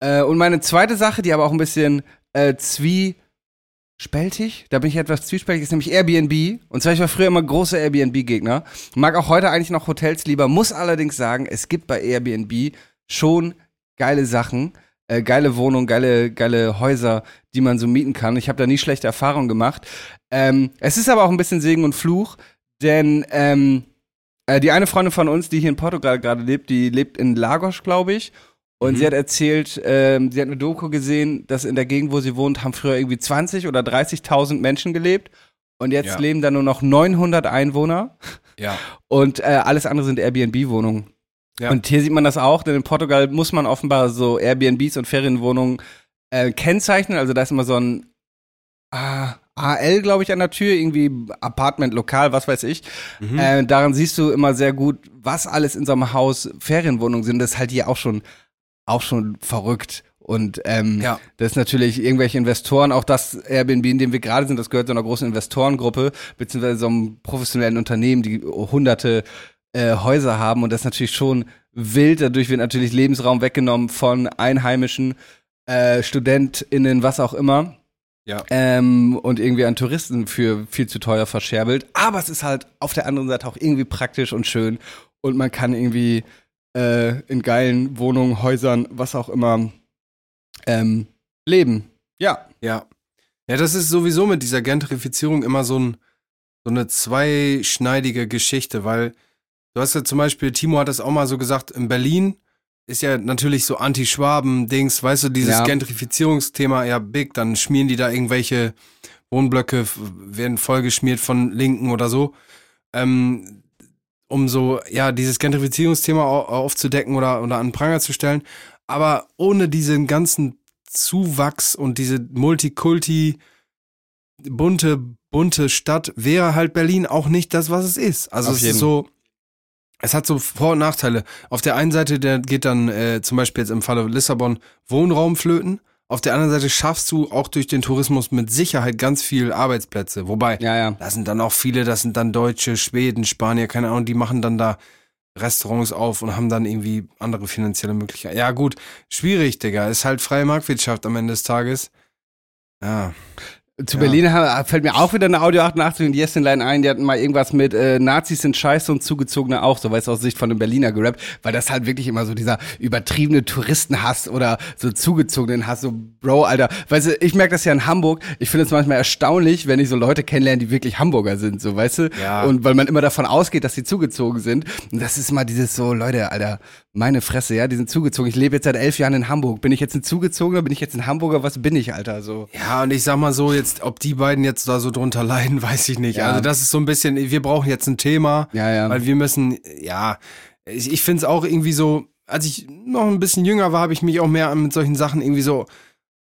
Äh, und meine zweite Sache, die aber auch ein bisschen äh, zwiespältig, da bin ich etwas zwiespältig, ist nämlich Airbnb. Und zwar, ich war früher immer großer Airbnb-Gegner. Mag auch heute eigentlich noch Hotels lieber, muss allerdings sagen, es gibt bei Airbnb schon geile Sachen. Äh, geile Wohnungen, geile, geile Häuser, die man so mieten kann. Ich habe da nie schlechte Erfahrungen gemacht. Ähm, es ist aber auch ein bisschen Segen und Fluch, denn ähm, äh, die eine Freundin von uns, die hier in Portugal gerade lebt, die lebt in Lagos, glaube ich. Und Mhm. sie hat erzählt, ähm, sie hat eine Doku gesehen, dass in der Gegend, wo sie wohnt, haben früher irgendwie 20 oder 30.000 Menschen gelebt. Und jetzt Ja. leben da nur noch 900 Einwohner. Ja. Und äh, alles andere sind Airbnb-Wohnungen. Ja. Und hier sieht man das auch, denn in Portugal muss man offenbar so Airbnbs und Ferienwohnungen äh, kennzeichnen. Also da ist immer so ein ah, AL, glaube ich, an der Tür, irgendwie Apartment, Lokal, was weiß ich. Mhm. Äh, daran siehst du immer sehr gut, was alles in so einem Haus Ferienwohnungen sind. Das ist halt hier auch schon, auch schon verrückt. Und ähm, Ja. das ist natürlich irgendwelche Investoren, auch das Airbnb, in dem wir gerade sind, das gehört zu einer großen Investorengruppe, beziehungsweise so einem professionellen Unternehmen, die hunderte äh, Häuser haben. Und das ist natürlich schon wild. Dadurch wird natürlich Lebensraum weggenommen von Einheimischen, äh, StudentInnen, was auch immer. Ja. Ähm, und irgendwie an Touristen für viel zu teuer verscherbelt. Aber es ist halt auf der anderen Seite auch irgendwie praktisch und schön. Und man kann irgendwie äh, in geilen Wohnungen, Häusern, was auch immer, ähm, leben. Ja. Ja. Ja, das ist sowieso mit dieser Gentrifizierung immer so, ein, so eine zweischneidige Geschichte, weil du hast ja zum Beispiel, Timo hat das auch mal so gesagt, in Berlin ist ja natürlich so Anti-Schwaben-Dings, weißt du, dieses Ja. Gentrifizierungsthema ja big, dann schmieren die da irgendwelche Wohnblöcke, werden vollgeschmiert von Linken oder so. Ähm, um so, ja, dieses Gentrifizierungsthema au- aufzudecken oder, oder an den Pranger zu stellen. Aber ohne diesen ganzen Zuwachs und diese Multikulti, bunte, bunte Stadt wäre halt Berlin auch nicht das, was es ist. Also Auf es jeden. ist so, es hat so Vor- und Nachteile. Auf der einen Seite, der geht dann äh, zum Beispiel jetzt im Falle Lissabon Wohnraum flöten. auf der anderen Seite schaffst du auch durch den Tourismus mit Sicherheit ganz viel Arbeitsplätze. Wobei, Ja, ja. da sind dann auch viele, das sind dann Deutsche, Schweden, Spanier, keine Ahnung, die machen dann da Restaurants auf und haben dann irgendwie andere finanzielle Möglichkeiten. Ja, gut, schwierig, Digga. Ist halt freie Marktwirtschaft am Ende des Tages. Ja. Zu Ja. Berlin ha- fällt mir auch wieder eine Audio 88 und Jessenlein ein, die hatten mal irgendwas mit äh, Nazis sind scheiße und Zugezogene auch, so weißt du, aus Sicht von einem Berliner gerappt, weil das halt wirklich immer so dieser übertriebene Touristenhass oder so zugezogenen Hass, so Bro, Alter, weißt du, ich merke das ja in Hamburg, ich finde es manchmal erstaunlich, wenn ich so Leute kennenlerne, die wirklich Hamburger sind, so weißt du, Ja. und weil man immer davon ausgeht, dass sie zugezogen sind und das ist mal dieses so, Leute, Alter, meine Fresse, ja, die sind zugezogen, ich lebe jetzt seit elf Jahren in Hamburg, bin ich jetzt ein Zugezogener, bin ich jetzt ein Hamburger, was bin ich, Alter, so. Ja, und ich sag mal so, jetzt, ob die beiden jetzt da so drunter leiden, <laughs> weiß ich nicht. Ja. Also das ist so ein bisschen, wir brauchen jetzt ein Thema, Ja, ja. weil wir müssen, ja, ich, ich finde es auch irgendwie so, als ich noch ein bisschen jünger war, habe ich mich auch mehr mit solchen Sachen irgendwie so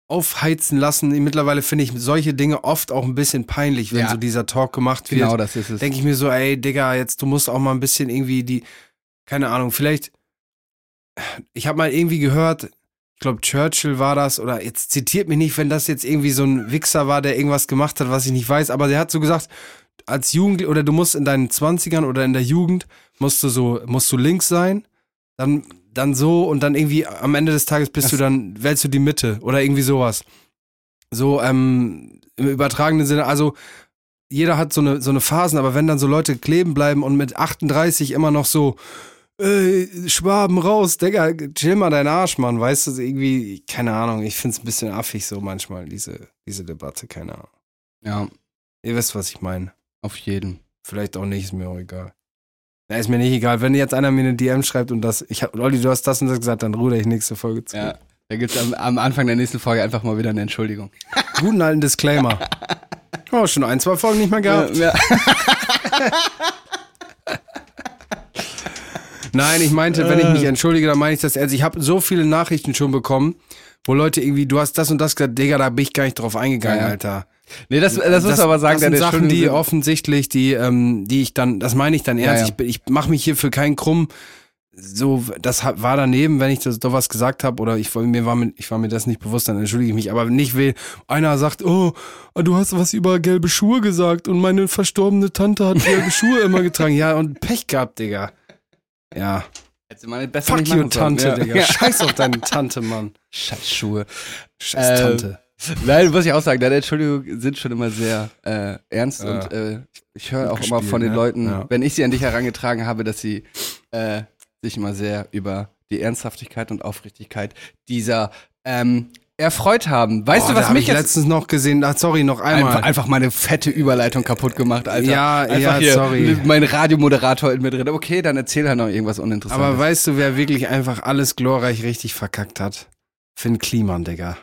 aufheizen lassen. Mittlerweile finde ich solche Dinge oft auch ein bisschen peinlich, wenn Ja. so dieser Talk gemacht wird. Genau, das ist es. denke ich mir so, ey, Digga, jetzt du musst auch mal ein bisschen irgendwie die, keine Ahnung, vielleicht, ich habe mal irgendwie gehört, ich glaube Churchill war das, oder jetzt zitiert mich nicht, wenn das jetzt irgendwie so ein Wichser war, der irgendwas gemacht hat, was ich nicht weiß, aber der hat so gesagt, als Jugendlich, oder du musst in deinen Zwanzigern oder in der Jugend, musst du so, musst du links sein, dann, dann so und dann irgendwie am Ende des Tages bist Das- du dann, wählst du die Mitte oder irgendwie sowas. So, ähm, im übertragenen Sinne, also jeder hat so eine, so eine Phasen, aber wenn dann so Leute kleben bleiben und mit 38 immer noch so, ey, Schwaben raus, Digga, chill mal deinen Arsch, Mann, weißt du, irgendwie, keine Ahnung, ich find's ein bisschen affig so manchmal, diese, diese Debatte, keine Ahnung. Ja, Ihr wisst, was ich meine. auf jeden. Vielleicht auch nicht, ist mir auch egal. Na, ist mir nicht egal. Wenn jetzt einer mir eine DM schreibt und das, ich hab, Olli, du hast das und das gesagt, dann ruder ich nächste Folge zu. Ja, da gibt's am, am Anfang der nächsten Folge einfach mal wieder eine Entschuldigung. Guten alten Disclaimer. <laughs> Oh, schon ein, zwei Folgen nicht mehr gehabt. Ja, <laughs> Nein, ich meinte, wenn ich mich entschuldige, dann meine ich das ernst. Ich habe so viele Nachrichten schon bekommen, wo Leute irgendwie, du hast das und das gesagt, Digga, da bin ich gar nicht drauf eingegangen, Ja. Alter. Nee, das, das, muss aber sagen, das sind Sachen, die Entschuldigung- offensichtlich, die, ähm, die ich dann, das meine ich dann ernst. Ja, ja. Ich, bin- ich mache mich hier für keinen krumm. So, das war daneben, wenn ich das doch was gesagt habe oder ich, mir war mir, ich war mir das nicht bewusst, dann entschuldige ich mich. Aber nicht will, einer sagt, oh, du hast was über gelbe Schuhe gesagt und meine verstorbene Tante hat gelbe Schuhe immer getragen. Ja, und Pech gehabt, Digga. Ja. Du mal besser Fuck you. Tante, ja. Digga. Ja. Scheiß auf deine Tante, Mann. Scheiß Schuhe. Scheiß Äh, Tante. Nein, muss ich auch sagen, deine Entschuldigungen sind schon immer sehr äh, ernst Ja. und äh, ich höre auch immer von den ne? Leuten, wenn ich sie an dich herangetragen habe, dass sie äh, sich immer sehr über die Ernsthaftigkeit und Aufrichtigkeit dieser ähm, erfreut haben. Weißt Oh, du, was mich ich jetzt letztens noch gesehen? Ach, sorry, noch einmal. einfach, einfach meine fette Überleitung kaputt gemacht, Alter. Ja, einfach ja, sorry. Mein Radiomoderator in mir drin. Okay, dann erzähl halt noch irgendwas Uninteressantes. Aber weißt du, wer wirklich einfach alles glorreich richtig verkackt hat? Finn Kliman, Digga.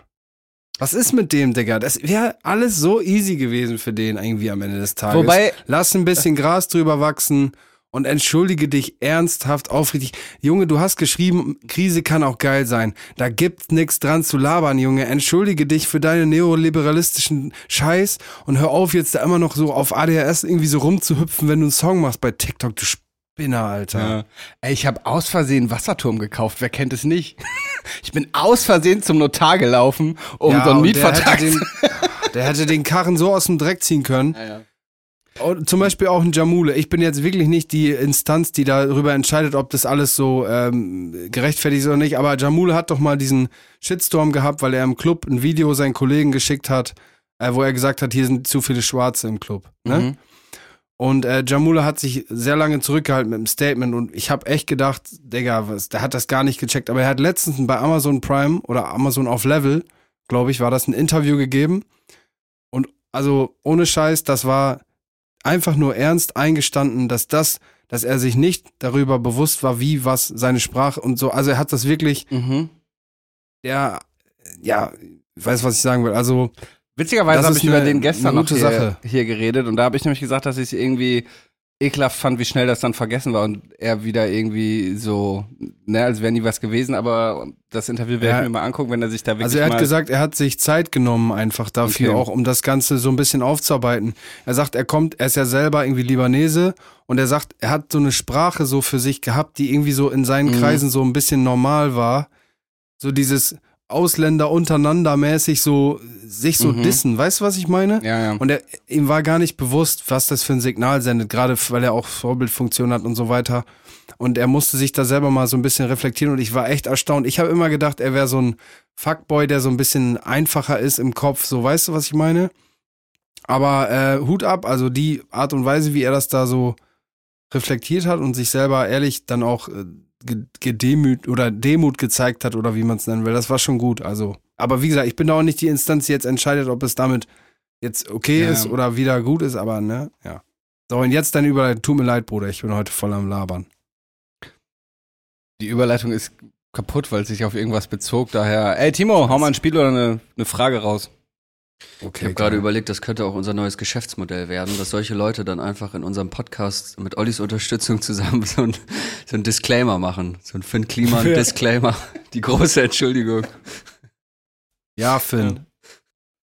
Was ist mit dem, Digga? Das wäre alles so easy gewesen für den irgendwie am Ende des Tages. Wobei- Lass ein bisschen Gras drüber wachsen und entschuldige dich ernsthaft, aufrichtig. Junge, du hast geschrieben, Krise kann auch geil sein. Da gibt's nix dran zu labern, Junge. Entschuldige dich für deine neoliberalistischen Scheiß und hör auf, jetzt da immer noch so auf ADHS irgendwie so rumzuhüpfen, wenn du einen Song machst bei TikTok. Du Spinner, Alter. Ja. Ey, ich habe aus Versehen Wasserturm gekauft. Wer kennt es nicht? <laughs> Ich bin aus Versehen zum Notar gelaufen, um Ja, so einen Mietvertrag Der hätte, den, <laughs> der hätte den Karren so aus dem Dreck ziehen können. Ja, ja. Zum Beispiel auch ein Jamule. Ich bin jetzt wirklich nicht die Instanz, die darüber entscheidet, ob das alles so ähm, gerechtfertigt ist oder nicht. Aber Jamule hat doch mal diesen Shitstorm gehabt, weil er im Club ein Video seinen Kollegen geschickt hat, äh, wo er gesagt hat, hier sind zu viele Schwarze im Club. Ne? Mhm. Und äh, Jamula hat sich sehr lange zurückgehalten mit dem Statement und ich habe echt gedacht, Digga, was, der hat das gar nicht gecheckt. Aber er hat letztens bei Amazon Prime oder Amazon auf Level, glaube ich, war das ein Interview gegeben. Und also ohne Scheiß, das war einfach nur ernst eingestanden, dass das, dass er sich nicht darüber bewusst war, wie was seine Sprache und so. Also er hat das wirklich, Mhm. der, ja, ich weiß, was ich sagen will. Also Witzigerweise habe ich über den gestern noch hier, Sache. hier geredet und da habe ich nämlich gesagt, dass ich es irgendwie ekelhaft fand, wie schnell das dann vergessen war und er wieder irgendwie so, ne, als wäre nie was gewesen, aber das Interview werde Ja. ich mir mal angucken, wenn er sich da wirklich Also er hat gesagt, er hat sich Zeit genommen einfach dafür, Okay. auch um das Ganze so ein bisschen aufzuarbeiten. Er sagt, er kommt, er ist ja selber irgendwie Libanese und er sagt, er hat so eine Sprache so für sich gehabt, die irgendwie so in seinen Mhm. Kreisen so ein bisschen normal war. So dieses, Ausländer untereinander mäßig so sich so Mhm. dissen. Weißt du, was ich meine? Ja, ja. Und er, ihm war gar nicht bewusst, was das für ein Signal sendet, gerade weil er auch Vorbildfunktion hat und so weiter. Und er musste sich da selber mal so ein bisschen reflektieren und ich war echt erstaunt. Ich habe immer gedacht, er wäre so ein Fuckboy, der so ein bisschen einfacher ist im Kopf. So, weißt du, was ich meine? Aber äh, Hut ab, also die Art und Weise, wie er das da so reflektiert hat und sich selber ehrlich dann auch äh, gedemüt oder Demut gezeigt hat oder wie man es nennen will, das war schon gut. Also, aber wie gesagt, ich bin da auch nicht die Instanz, die jetzt entscheidet, ob es damit jetzt okay Ja. ist oder wieder gut ist, aber ne, ja. So, und jetzt dann Überleitung. Tut mir leid, Bruder, ich bin heute voll am Labern. Die Überleitung ist kaputt, weil es sich auf irgendwas bezog. Daher, ey Timo, hau mal ein Spiel oder eine, eine Frage raus. Okay. Ich habe gerade überlegt, das könnte auch unser neues Geschäftsmodell werden, dass solche Leute dann einfach in unserem Podcast mit Ollis Unterstützung zusammen <laughs> so ein, so ein Disclaimer machen. So ein Finn Kliman Disclaimer. <laughs> Die große Entschuldigung. Ja, Finn.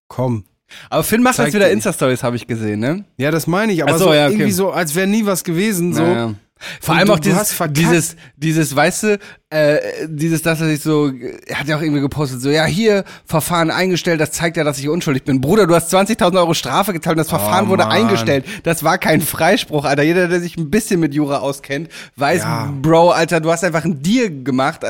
Komm. Aber Finn macht Zeig jetzt wieder. Insta-Stories, habe ich gesehen, ne? Ja, das meine ich, aber so, so, ja, okay. irgendwie so, als wäre nie was gewesen. So. Naja. Vor Und allem auch dieses, dieses, dieses, weißt du, äh, dieses, dass er sich so, er hat ja auch irgendwie gepostet, so, ja, hier, Verfahren eingestellt, das zeigt ja, dass ich unschuldig bin. Bruder, du hast 20.000 Euro Strafe gezahlt und das Verfahren Oh, wurde eingestellt. Das war kein Freispruch, Alter. Jeder, der sich ein bisschen mit Jura auskennt, weiß, Ja. Bro, Alter, du hast einfach einen Deal gemacht.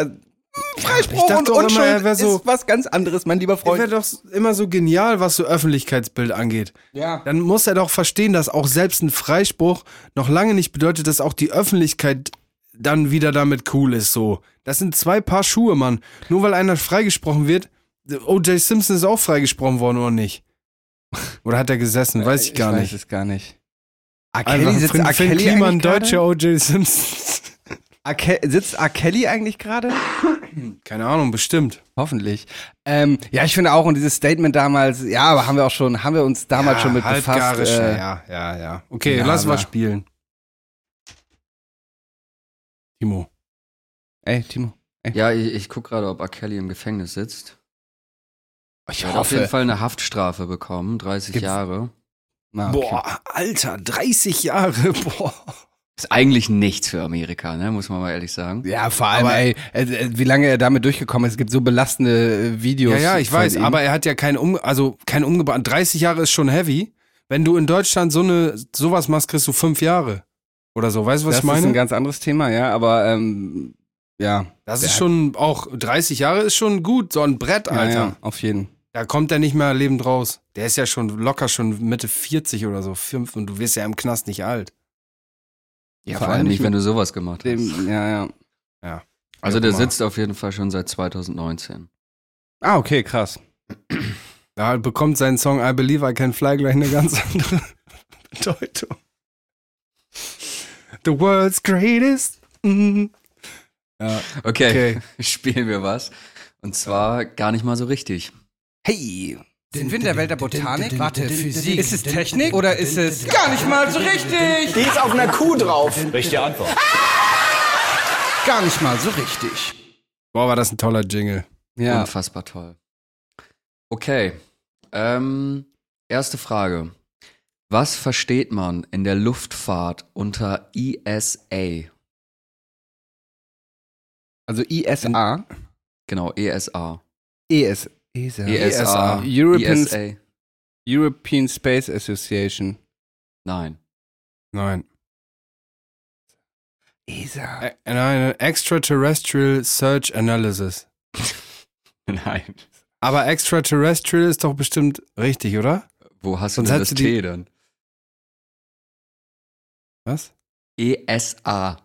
Also, Freispruch ich dachte und immer, Unschuld er wär so- ist was ganz anderes, mein lieber Er wäre Freund. doch immer so genial, was so Öffentlichkeitsbild angeht. Ja. Dann muss er doch verstehen, dass auch selbst ein Freispruch noch lange nicht bedeutet, dass auch die Öffentlichkeit dann wieder damit cool ist. So, das sind zwei Paar Schuhe, Mann. Nur weil einer freigesprochen wird, O.J. Simpson ist auch freigesprochen worden oder nicht? <laughs> Oder hat er gesessen? Weiß ich gar weiß nicht. es gar nicht. R. Kelly sitzt Finn. Finn Kelly Kliman, deutscher O.J. Simpson. <laughs> R. Ke sitzt R. Kelly eigentlich gerade? <laughs> Keine Ahnung, bestimmt. Hoffentlich. Ähm, ja, ich finde auch, und dieses Statement damals, ja, aber haben wir auch schon, haben wir uns damals schon mit befasst. Äh, ja, ja, ja. Okay, ja, lass was spielen. Timo. Ey, Timo. Ja, ich, ich gucke gerade, ob R. Kelly im Gefängnis sitzt. Ich Er hat auf jeden Fall eine Haftstrafe bekommen, 30 Gibt's- Jahre. Na, okay. Boah, Alter, 30 Jahre, <laughs> boah. Ist eigentlich nichts für Amerika, ne? muss man mal ehrlich sagen. Ja, vor allem, Aber- ey, äh, äh, wie lange er damit durchgekommen ist. Es gibt so belastende äh, Videos. Ja, ja, ich weiß, ihm. aber er hat ja keinen um, also keinen umgebracht. 30 Jahre ist schon heavy. Wenn du in Deutschland so eine sowas machst, kriegst du fünf Jahre oder so. Weißt du, was das ich ist ein meine? ganz anderes Thema, ja, aber ähm, ja. Das ist schon auch 30 Jahre ist schon gut, so ein Brett, Ja, Alter. ja, auf jeden. Da kommt er nicht mehr lebend raus. Der ist ja schon locker schon Mitte 40 oder so, fünf und du wirst ja im Knast nicht alt. Ja, Vor vor allem nicht wenn du sowas gemacht hast. Dem, ja, ja. Also Ja, der sitzt auf jeden Fall schon seit 2019. Ah, okay, krass. <clears throat> Da bekommt sein Song I Believe I Can Fly gleich eine ganz andere <laughs> Bedeutung. The world's greatest. Mhm. Ja, Okay, okay. <laughs> spielen wir was. Und zwar gar nicht mal so richtig. Hey, sind wir in der Welt der Botanik? Warte, Physik. Ist es Technik oder ist es gar nicht mal so richtig? Die ist auf einer Kuh drauf. Richtige Antwort. Gar nicht mal so richtig. Boah, war das ein toller Jingle. Ja. Unfassbar toll. Okay. Ähm, erste Frage. Was versteht man in der Luftfahrt unter ESA? Also ISA. Genau, ESA. ES. ESA. ESA. European, ESA. European Space Association. Nein. Nein. ESA. Ä- Nein, Extraterrestrial Search Analysis. <laughs> Nein. Aber Extraterrestrial ist doch bestimmt richtig, oder? Wo hast Sonst du denn das T dann? Was? ESA.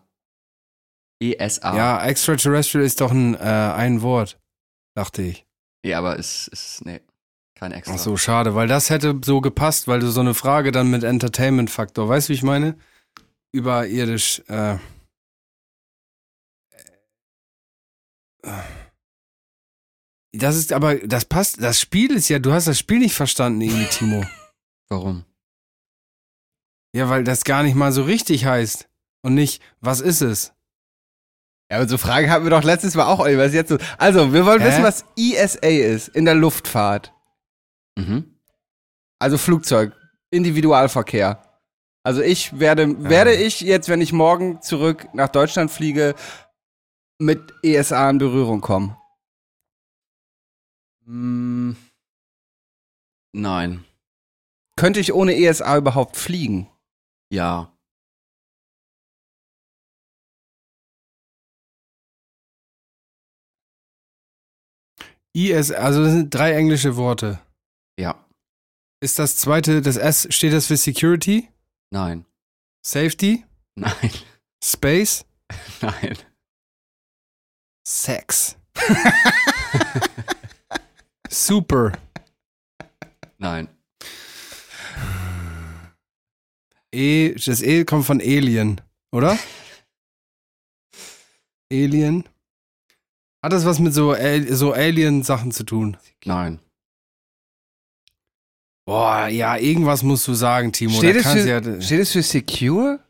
ESA. Ja, Extraterrestrial ist doch ein, äh, ein Wort, dachte ich. Ja, aber es ist, nee, kein extra. Ach so, schade, weil das hätte so gepasst, weil du so eine Frage dann mit Entertainment-Faktor, weißt du, wie ich meine? Überirdisch, äh. Das ist aber, das passt, das Spiel ist ja, du hast das Spiel nicht verstanden, irgendwie, Timo. <laughs> Warum? Ja, weil das gar nicht mal so richtig heißt. Und nicht, was ist es? Ja, aber so Fragen hatten wir doch letztes Mal auch, Oliver. Jetzt so. Also, wir wollen Hä? wissen, was ISA ist in der Luftfahrt. Mhm. Also Flugzeug, Individualverkehr. Also ich werde, werde ich jetzt, wenn ich morgen zurück nach Deutschland fliege, mit ESA in Berührung kommen. Mm, nein. Könnte ich ohne ESA überhaupt fliegen? Ja. IS, also das sind drei englische Worte. Ja. Ist das zweite, das S, steht das für Security? Nein. Safety? Nein. Space? <laughs> Nein. Sex. <laughs> Super. Nein. E, das E kommt von Alien, oder? <laughs> Alien. Hat das was mit so, Al- so Alien-Sachen zu tun? Nein. Boah, ja, irgendwas musst du sagen, Timo. Steht da es, für, ja, steht es für Secure?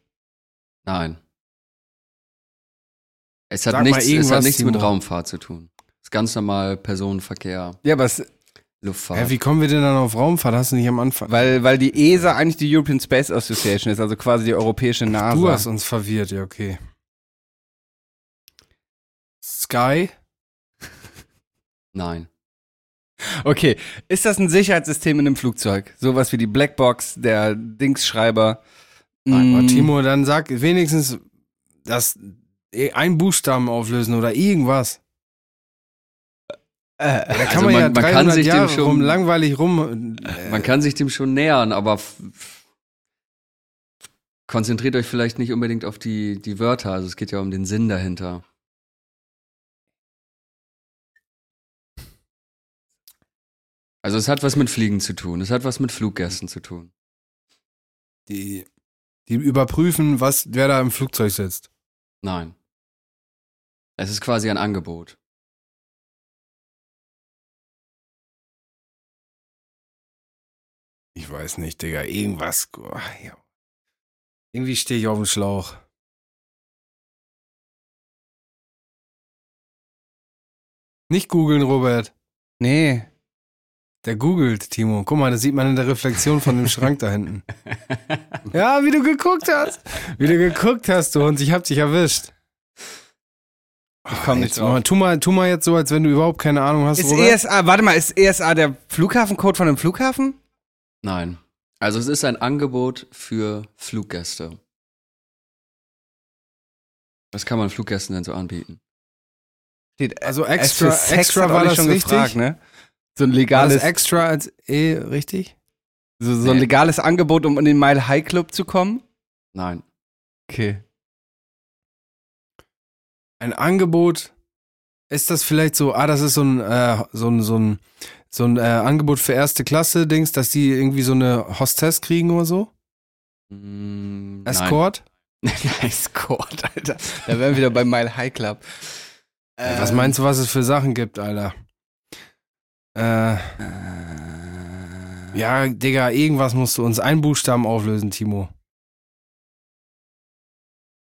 Nein. Es hat Sag nichts, es hat nichts mit. Raumfahrt zu tun. Es ist ganz normal Personenverkehr, Ja, aber es, Luftfahrt. Hä, wie kommen wir denn dann auf Raumfahrt? Hast du nicht am Anfang? weil, weil die ESA eigentlich die European Space Association ist, also quasi die europäische NASA. du hast uns verwirrt, ja, okay. Sky? Nein. Okay, ist das ein Sicherheitssystem in einem Flugzeug? Sowas wie die Blackbox, der Dingsschreiber? Nein, aber Mm, Timo, dann sag wenigstens das eh, ein Buchstaben auflösen oder irgendwas. äh, Da kann Also man, man- ja man kann 300 sich dem Jahre schon- rum langweilig rum. Äh, Man kann sich dem schon nähern, aber konzentriert euch vielleicht nicht unbedingt auf die, die Wörter. Also es geht ja um den Sinn dahinter. Also es hat was mit Fliegen zu tun. Es hat was mit Fluggästen zu tun. die, die überprüfen, was wer da im Flugzeug sitzt. Nein. Es ist quasi ein Angebot. Ich weiß nicht, Digga, irgendwas. Oh, ja. Irgendwie stehe ich auf dem Schlauch. Nicht googeln, Robert. nee. Der googelt, Timo. Guck mal, das sieht man in der Reflexion von dem Schrank da hinten. Ja, wie du geguckt hast. Wie du geguckt hast, du Hund. Ich hab dich erwischt. Ich komm nicht Jetzt drauf. mal, tu, mal, tu mal jetzt so, als wenn du überhaupt keine Ahnung hast, Ist Robert. ESA, warte mal, ist ESA der Flughafencode von einem Flughafen? Nein. Also es ist ein Angebot für Fluggäste. Was kann man Fluggästen denn so anbieten? Also extra, extra war das schon richtig? gefragt, ne? So ein legales, das extra als E richtig? so, so ein Nee. legales Angebot, um in den Mile High Club zu kommen? Nein. Okay. Ein Angebot. Ist das vielleicht so, ah, das ist so ein, äh, so ein, so ein, so ein äh, Angebot für erste Klasse, Dings, dass die irgendwie so eine Hostess kriegen oder so? Mm, Escort? <laughs> Escort, Alter. Da wären wir wieder beim Mile High Club. Ey, was meinst du, was es für Sachen gibt, Alter? Äh, ja, Digga, irgendwas musst du uns einen Buchstaben auflösen, Timo.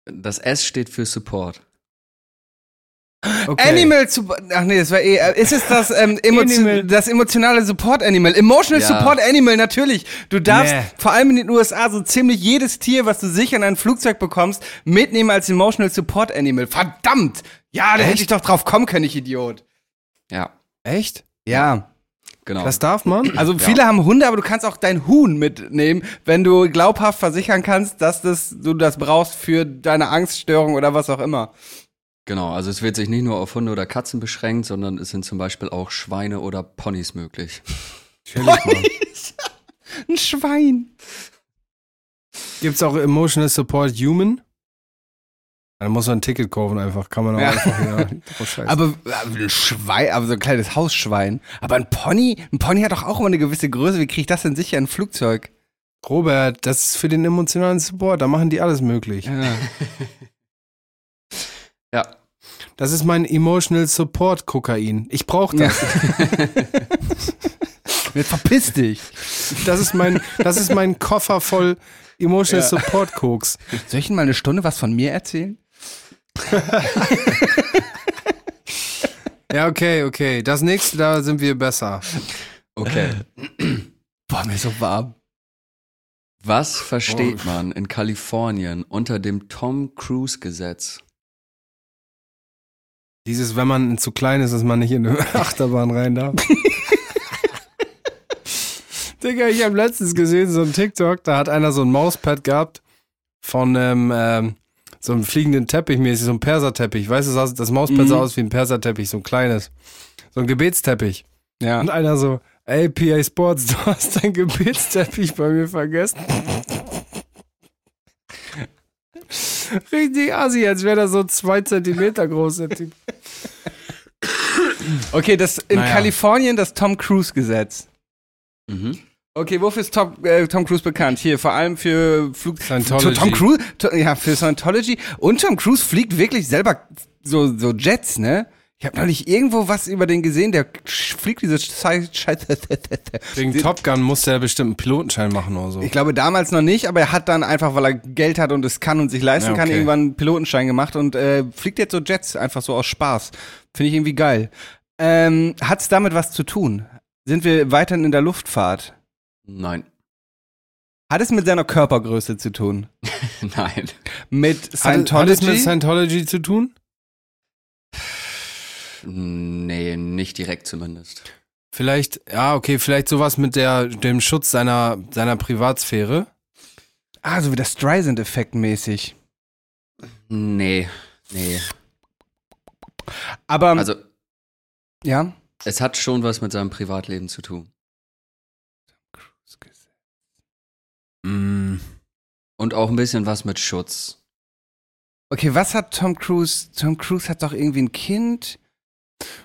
Das S steht für Support. Okay. Animal Support. Ach nee, das war eh. äh, Ist es das, ähm, <laughs> emotio Animal. das emotionale Support Animal? Emotional Ja. Support Animal, natürlich. Du darfst Nee. vor allem in den USA so ziemlich jedes Tier, was du sicher in ein Flugzeug bekommst, mitnehmen als Emotional Support Animal. Verdammt! Ja, da hätte ich doch drauf kommen können, ich Idiot. Ja, Echt? Ja. genau. Das darf man? Also viele haben Hunde, aber du kannst auch dein Huhn mitnehmen, wenn du glaubhaft versichern kannst, dass das, du das brauchst für deine Angststörung oder was auch immer. Genau, also es wird sich nicht nur auf Hunde oder Katzen beschränkt, sondern es sind zum Beispiel auch Schweine oder Ponys möglich. Mann. <laughs> Ein Schwein. Gibt's auch Emotional Support Human? Dann muss man ein Ticket kaufen einfach. Kann man auch Ja. einfach, ja. <laughs> Oh. Aber aber ein Schwein, aber so ein kleines Hausschwein. Aber ein Pony, ein Pony hat doch auch immer eine gewisse Größe. Wie kriege ich das denn sicher in ein Flugzeug? Robert, das ist für den emotionalen Support. Da machen die alles möglich. Ja. <laughs> Ja. Das ist mein Emotional Support Kokain. Ich brauche das. <laughs> Jetzt verpiss dich. Das ist mein, das ist mein Koffer voll Emotional Ja. Support Koks. Soll ich Ihnen mal eine Stunde was von mir erzählen? Ja, okay, okay. Das nächste, da sind wir besser. Okay. <clears throat> Boah, mir ist so warm. Was versteht man in Kalifornien unter dem Tom Cruise Gesetz? Dieses, wenn man zu klein ist, dass man nicht in eine <laughs> Achterbahn rein darf. Digga, ich habe letztens gesehen, so ein TikTok, da hat einer so ein Mauspad gehabt von ähm, ähm, so einem fliegenden Teppich mäßig, so ein Perserteppich. Weißt du, das, das Mauspad sah aus wie ein Perserteppich, so ein kleines. So ein Gebetsteppich. Ja. Und einer so, ey, PA Sports, <laughs> du hast dein Gebetsteppich bei mir vergessen. Richtig assi, als wäre er so zwei Zentimeter groß, der Typ. Okay, das in Naja. Kalifornien das Tom Cruise Gesetz. Mhm. Okay, wofür ist Tom, äh, Tom Cruise bekannt? Hier, vor allem für Flug Scientology. Tom Cruise, to, ja, für Scientology. Und Tom Cruise fliegt wirklich selber so, so Jets, ne? Ich habe neulich irgendwo was über den gesehen, der fliegt diese Scheiße. Wegen Top Gun musste er bestimmt einen Pilotenschein machen oder so. Ich glaube damals noch nicht, aber er hat dann einfach, weil er Geld hat und es kann und sich leisten Ja, kann, okay. irgendwann einen Pilotenschein gemacht und äh, fliegt jetzt so Jets einfach so aus Spaß. Finde ich irgendwie geil. Ähm, Hat's damit was zu tun? Sind wir weiterhin in der Luftfahrt? Nein. Hat es mit seiner Körpergröße zu tun? <laughs> Nein. Mit Hat, hat Scientology? es mit Scientology zu tun? Nee, nicht direkt zumindest. Vielleicht, ja, okay, vielleicht sowas mit der, dem Schutz seiner, seiner Privatsphäre. ah, so wie der Streisand-Effekt mäßig. Nee, nee. Aber, Also, ja. es hat schon was mit seinem Privatleben zu tun. Mm. Und auch ein bisschen was mit Schutz. Okay, was hat Tom Cruise? Tom Cruise hat doch irgendwie ein Kind.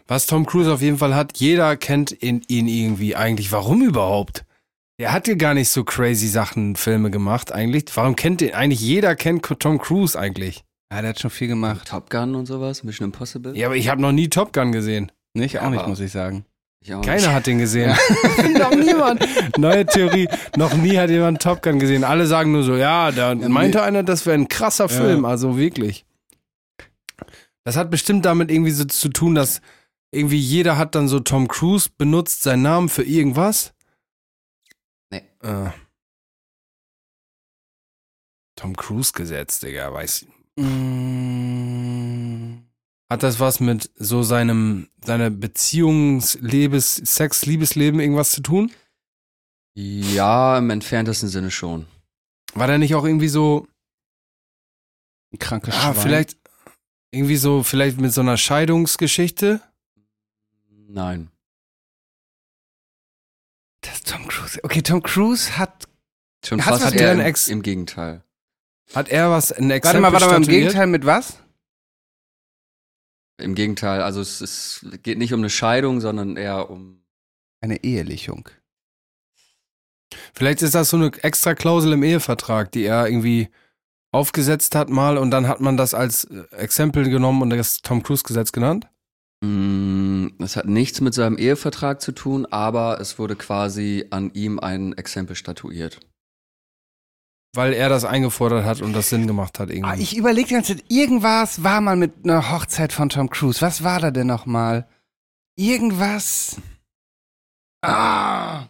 Was Tom Cruise auf jeden Fall hat, jeder kennt ihn, ihn irgendwie eigentlich. Warum überhaupt? Er hat ja gar nicht so crazy Sachen, Filme gemacht eigentlich. Warum kennt ihn eigentlich jeder kennt Tom Cruise eigentlich? Ja, der hat schon viel gemacht. Top Gun und sowas, Mission Impossible. Ja, aber ich habe noch nie Top Gun gesehen. Nicht? Auch Ja, nicht, aber- muss ich sagen. Ich auch Keiner hat den gesehen. <laughs> noch niemand. Neue Theorie. Noch nie hat jemand Top Gun gesehen. Alle sagen nur so, ja, da meinte einer, das wäre ein krasser Film. Also wirklich. Das hat bestimmt damit irgendwie so zu tun, dass irgendwie jeder hat dann so Tom Cruise benutzt seinen Namen für irgendwas. Nee. Äh. Tom Cruise Gesetz, Digga, weiß ich. Mm, Hat das was mit so seinem, seiner Beziehungs-, Lebens-, Sex-, Liebesleben irgendwas zu tun? Ja, im entferntesten Sinne schon. War der nicht auch irgendwie so, ein krankes ah, Schwein. vielleicht, irgendwie so, vielleicht mit so einer Scheidungsgeschichte? Nein. Das ist Tom Cruise. Okay, Tom Cruise hat. Schon Hat's fast was mit eher deinem im, Ex- im Gegenteil. Hat er was, ein Exempel Warte mal, warte mal, im? Gegenteil mit was? Im Gegenteil, also es, es geht nicht um eine Scheidung, sondern eher um. Eine Ehelichung. Vielleicht ist das so eine extra Klausel im Ehevertrag, die er irgendwie aufgesetzt hat mal und dann hat man das als äh, Exempel genommen und das Tom Cruise Gesetz genannt? Mm, Es hat nichts mit seinem Ehevertrag zu tun, aber es wurde quasi an ihm ein Exempel statuiert. Weil er das eingefordert hat und das Sinn gemacht hat irgendwie. Ah, ich überlege die ganze Zeit, irgendwas war mal mit einer Hochzeit von Tom Cruise. Was war da denn nochmal? Irgendwas. Ah.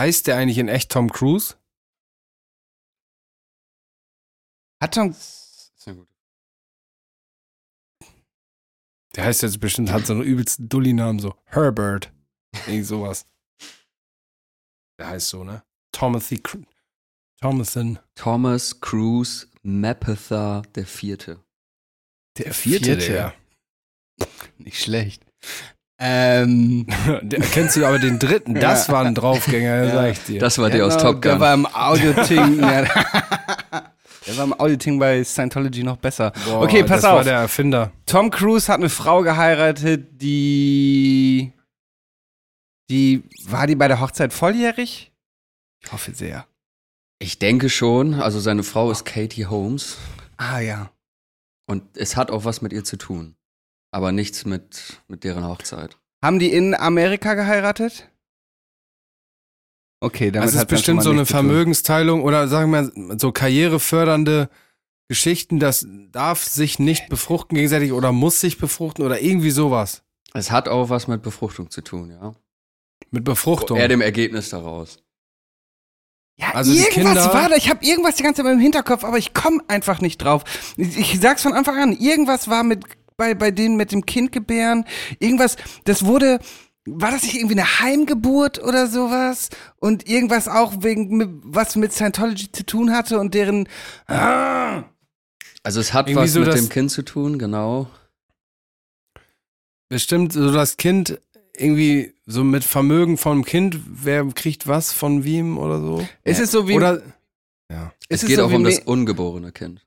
heißt der eigentlich in echt Tom Cruise? Hat Tom. Ist ja gut. Der heißt jetzt bestimmt, hat so einen übelsten Dulli-Namen, so Herbert. Irgend sowas. Der heißt so, ne? Timothy Cr Thomason. Thomas Cruise Mapother der Vierte. Der Digga. Nicht schlecht. Ähm. <laughs> Der, kennst du aber den dritten? Das war ein Draufgänger, Ja. sag ich dir. Das war der aus Genau, Top Der Gun. war im Audio-Ting. ja, <laughs> der war im Audio-Ting bei Scientology noch besser. Boah, okay, pass das auf. war der Erfinder. Tom Cruise hat eine Frau geheiratet, die. Die. War die bei der Hochzeit volljährig? Ich hoffe sehr. Ich denke schon. Also seine Frau ist Katie Holmes Ah ja. und es hat auch was mit ihr zu tun. Aber nichts mit, mit deren Hochzeit. Haben die in Amerika geheiratet? Okay, damit Das ist hat's dann schon bestimmt so eine. Vermögensteilung oder sagen wir mal so karrierefördernde Geschichten, das darf sich nicht befruchten gegenseitig oder muss sich befruchten oder irgendwie sowas. Es hat auch was mit Befruchtung zu tun, ja. Mit Befruchtung. Eher dem Ergebnis daraus. Ja, Also die irgendwas Kinder- war da. Ich habe irgendwas die ganze Zeit im Hinterkopf, aber ich komme einfach nicht drauf. Ich, ich sag's von Anfang an. Irgendwas war mit bei bei denen mit dem Kind gebären. Irgendwas. Das wurde. War das nicht irgendwie eine Heimgeburt oder sowas? Und irgendwas auch wegen was mit Scientology zu tun hatte und deren. Ah, Also es hat Irgendwie was so mit dem Kind zu tun, genau. Bestimmt so das Kind irgendwie so mit Vermögen vom Kind, wer kriegt was von wem oder so. ist es so wie. Oder ja. Es ist geht so auch um das ungeborene Kind.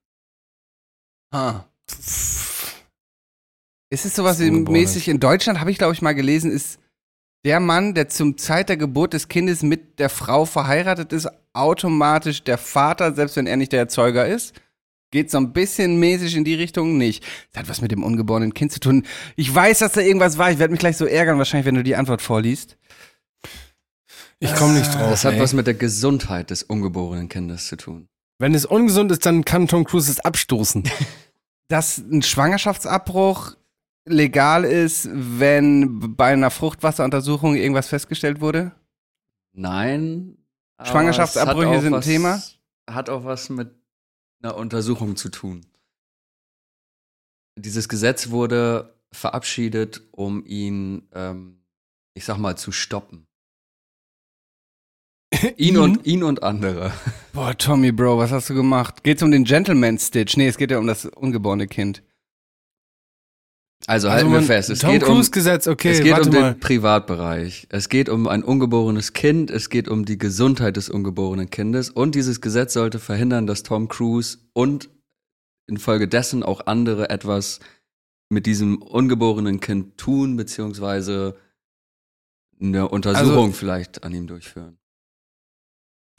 Ah. Ist es sowas wie mäßig in Deutschland, habe ich glaube ich mal gelesen, ist der Mann, der zum Zeit der Geburt des Kindes mit der Frau verheiratet ist, automatisch der Vater, selbst wenn er nicht der Erzeuger ist? Geht so ein bisschen mäßig in die Richtung nicht. Das hat was mit dem ungeborenen Kind zu tun. Ich weiß, dass da irgendwas war. Ich werde mich gleich so ärgern, wahrscheinlich, wenn du die Antwort vorliest. Ich komme nicht drauf. Das hat ey. was mit der Gesundheit des ungeborenen Kindes zu tun. Wenn es ungesund ist, dann kann Tom Cruise es abstoßen. <laughs> Dass ein Schwangerschaftsabbruch legal ist, wenn bei einer Fruchtwasseruntersuchung irgendwas festgestellt wurde? Nein. Schwangerschaftsabbrüche sind ein Thema? Hat auch was mit einer Untersuchung zu tun. Dieses Gesetz wurde verabschiedet, um ihn, ähm, ich sag mal, zu stoppen. <laughs> Ihn und, ihn und andere. Boah, Tommy, Bro, was hast du gemacht? Geht's um den Gentleman Stitch? Nee, es geht ja um das ungeborene Kind. Also halten wir man- fest, es Tom geht um, Cruise Gesetz, okay, es geht warte um mal. den Privatbereich. Es geht um ein ungeborenes Kind. Es geht um die Gesundheit des ungeborenen Kindes. Und dieses Gesetz sollte verhindern, dass Tom Cruise und infolgedessen auch andere etwas mit diesem ungeborenen Kind tun, beziehungsweise eine Untersuchung Also- vielleicht an ihm durchführen.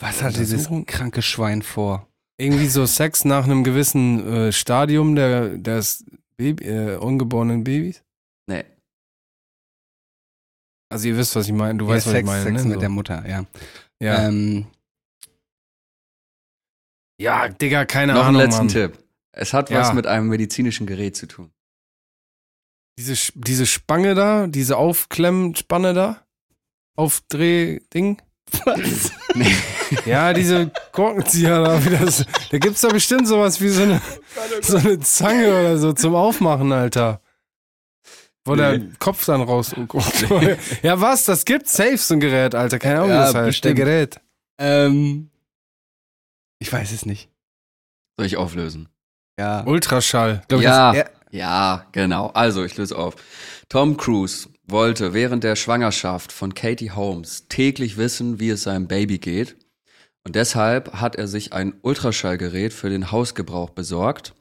Was hat dieses kranke Schwein vor? Irgendwie so Sex nach einem gewissen äh, Stadium der, des Baby, äh, ungeborenen Babys. Nee. Also ihr wisst, was ich meine. Du Ja, weißt, was Sex, ich meine. Sex ne? mit so. der Mutter, ja. ja. Ähm, ja, Digga, keine Noch Ahnung, einen letzten Mann. Tipp. Es hat Ja. was mit einem medizinischen Gerät zu tun. Diese, diese Spange da, diese Aufklemmspanne da, Aufdrehding. Was? <laughs> Ja, diese Korkenzieher da, wie das, da gibt's doch bestimmt sowas wie so eine, so eine Zange oder so zum Aufmachen, Alter. Wo der Kopf dann rausguckt. ja, was? Das gibt safe so ein Gerät, Alter. Keine Ahnung, Ja, das heißt. bestimmt. Der Gerät. ähm, ich weiß es nicht. Soll ich auflösen? Ja. Ultraschall. Glaub ich, ja, er- ja, genau. Also, ich löse auf. Tom Cruise wollte während der Schwangerschaft von Katie Holmes täglich wissen, wie es seinem Baby geht. Und deshalb hat er sich ein Ultraschallgerät für den Hausgebrauch besorgt.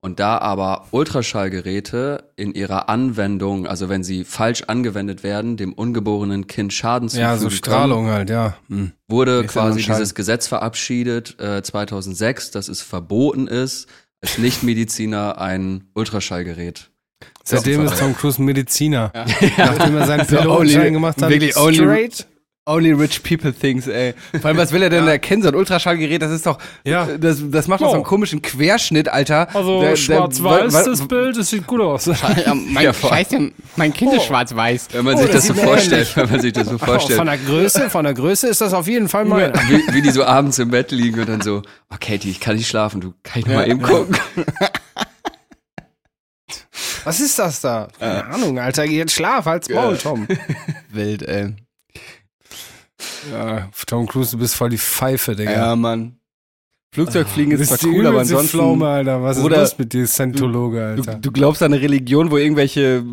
Und da aber Ultraschallgeräte in ihrer Anwendung, also wenn sie falsch angewendet werden, dem ungeborenen Kind Schaden zufügen Ja, so können, Strahlung halt, ja. Hm. wurde ja quasi dieses Gesetz verabschiedet äh, 2006, dass es verboten ist, als Nichtmediziner ein Ultraschallgerät. Seitdem Ja. ist Tom Cruise ein Mediziner. Nachdem er seinen <laughs> Pilotenschein only- gemacht hat. wirklich only- straight. Only rich people things, ey. Vor allem, was will er denn da erkennen? So ein Ultraschallgerät, das ist doch, Ja. das, das macht doch so einen Ja. komischen Querschnitt, Alter. Also schwarz-weiß, wa- wa- das Bild, das sieht gut aus. Ja, mein, <laughs> Ja. Scheiße, mein Kind ist schwarz-weiß. Wenn man Oh, sich das das so vorstellt, wenn man sich das so Oh, vorstellt, von der Größe, von der Größe ist das auf jeden Fall mein. wie, wie die so abends im Bett liegen und dann so, oh Katie, ich kann nicht schlafen, du kann ich mal eben gucken. <laughs> Was ist das da? Keine Ahnung, Alter. Jetzt schlaf, halt's Maul, Tom. <laughs> Wild, ey. Ja, Tom Cruise, du bist voll die Pfeife, Digga. Ja, Mann. Flugzeugfliegen du ist zwar cool, aber ansonsten. Pflaume, Alter. Was ist los mit dir, Scientologe, Du, Alter? du glaubst an eine Religion, wo irgendwelche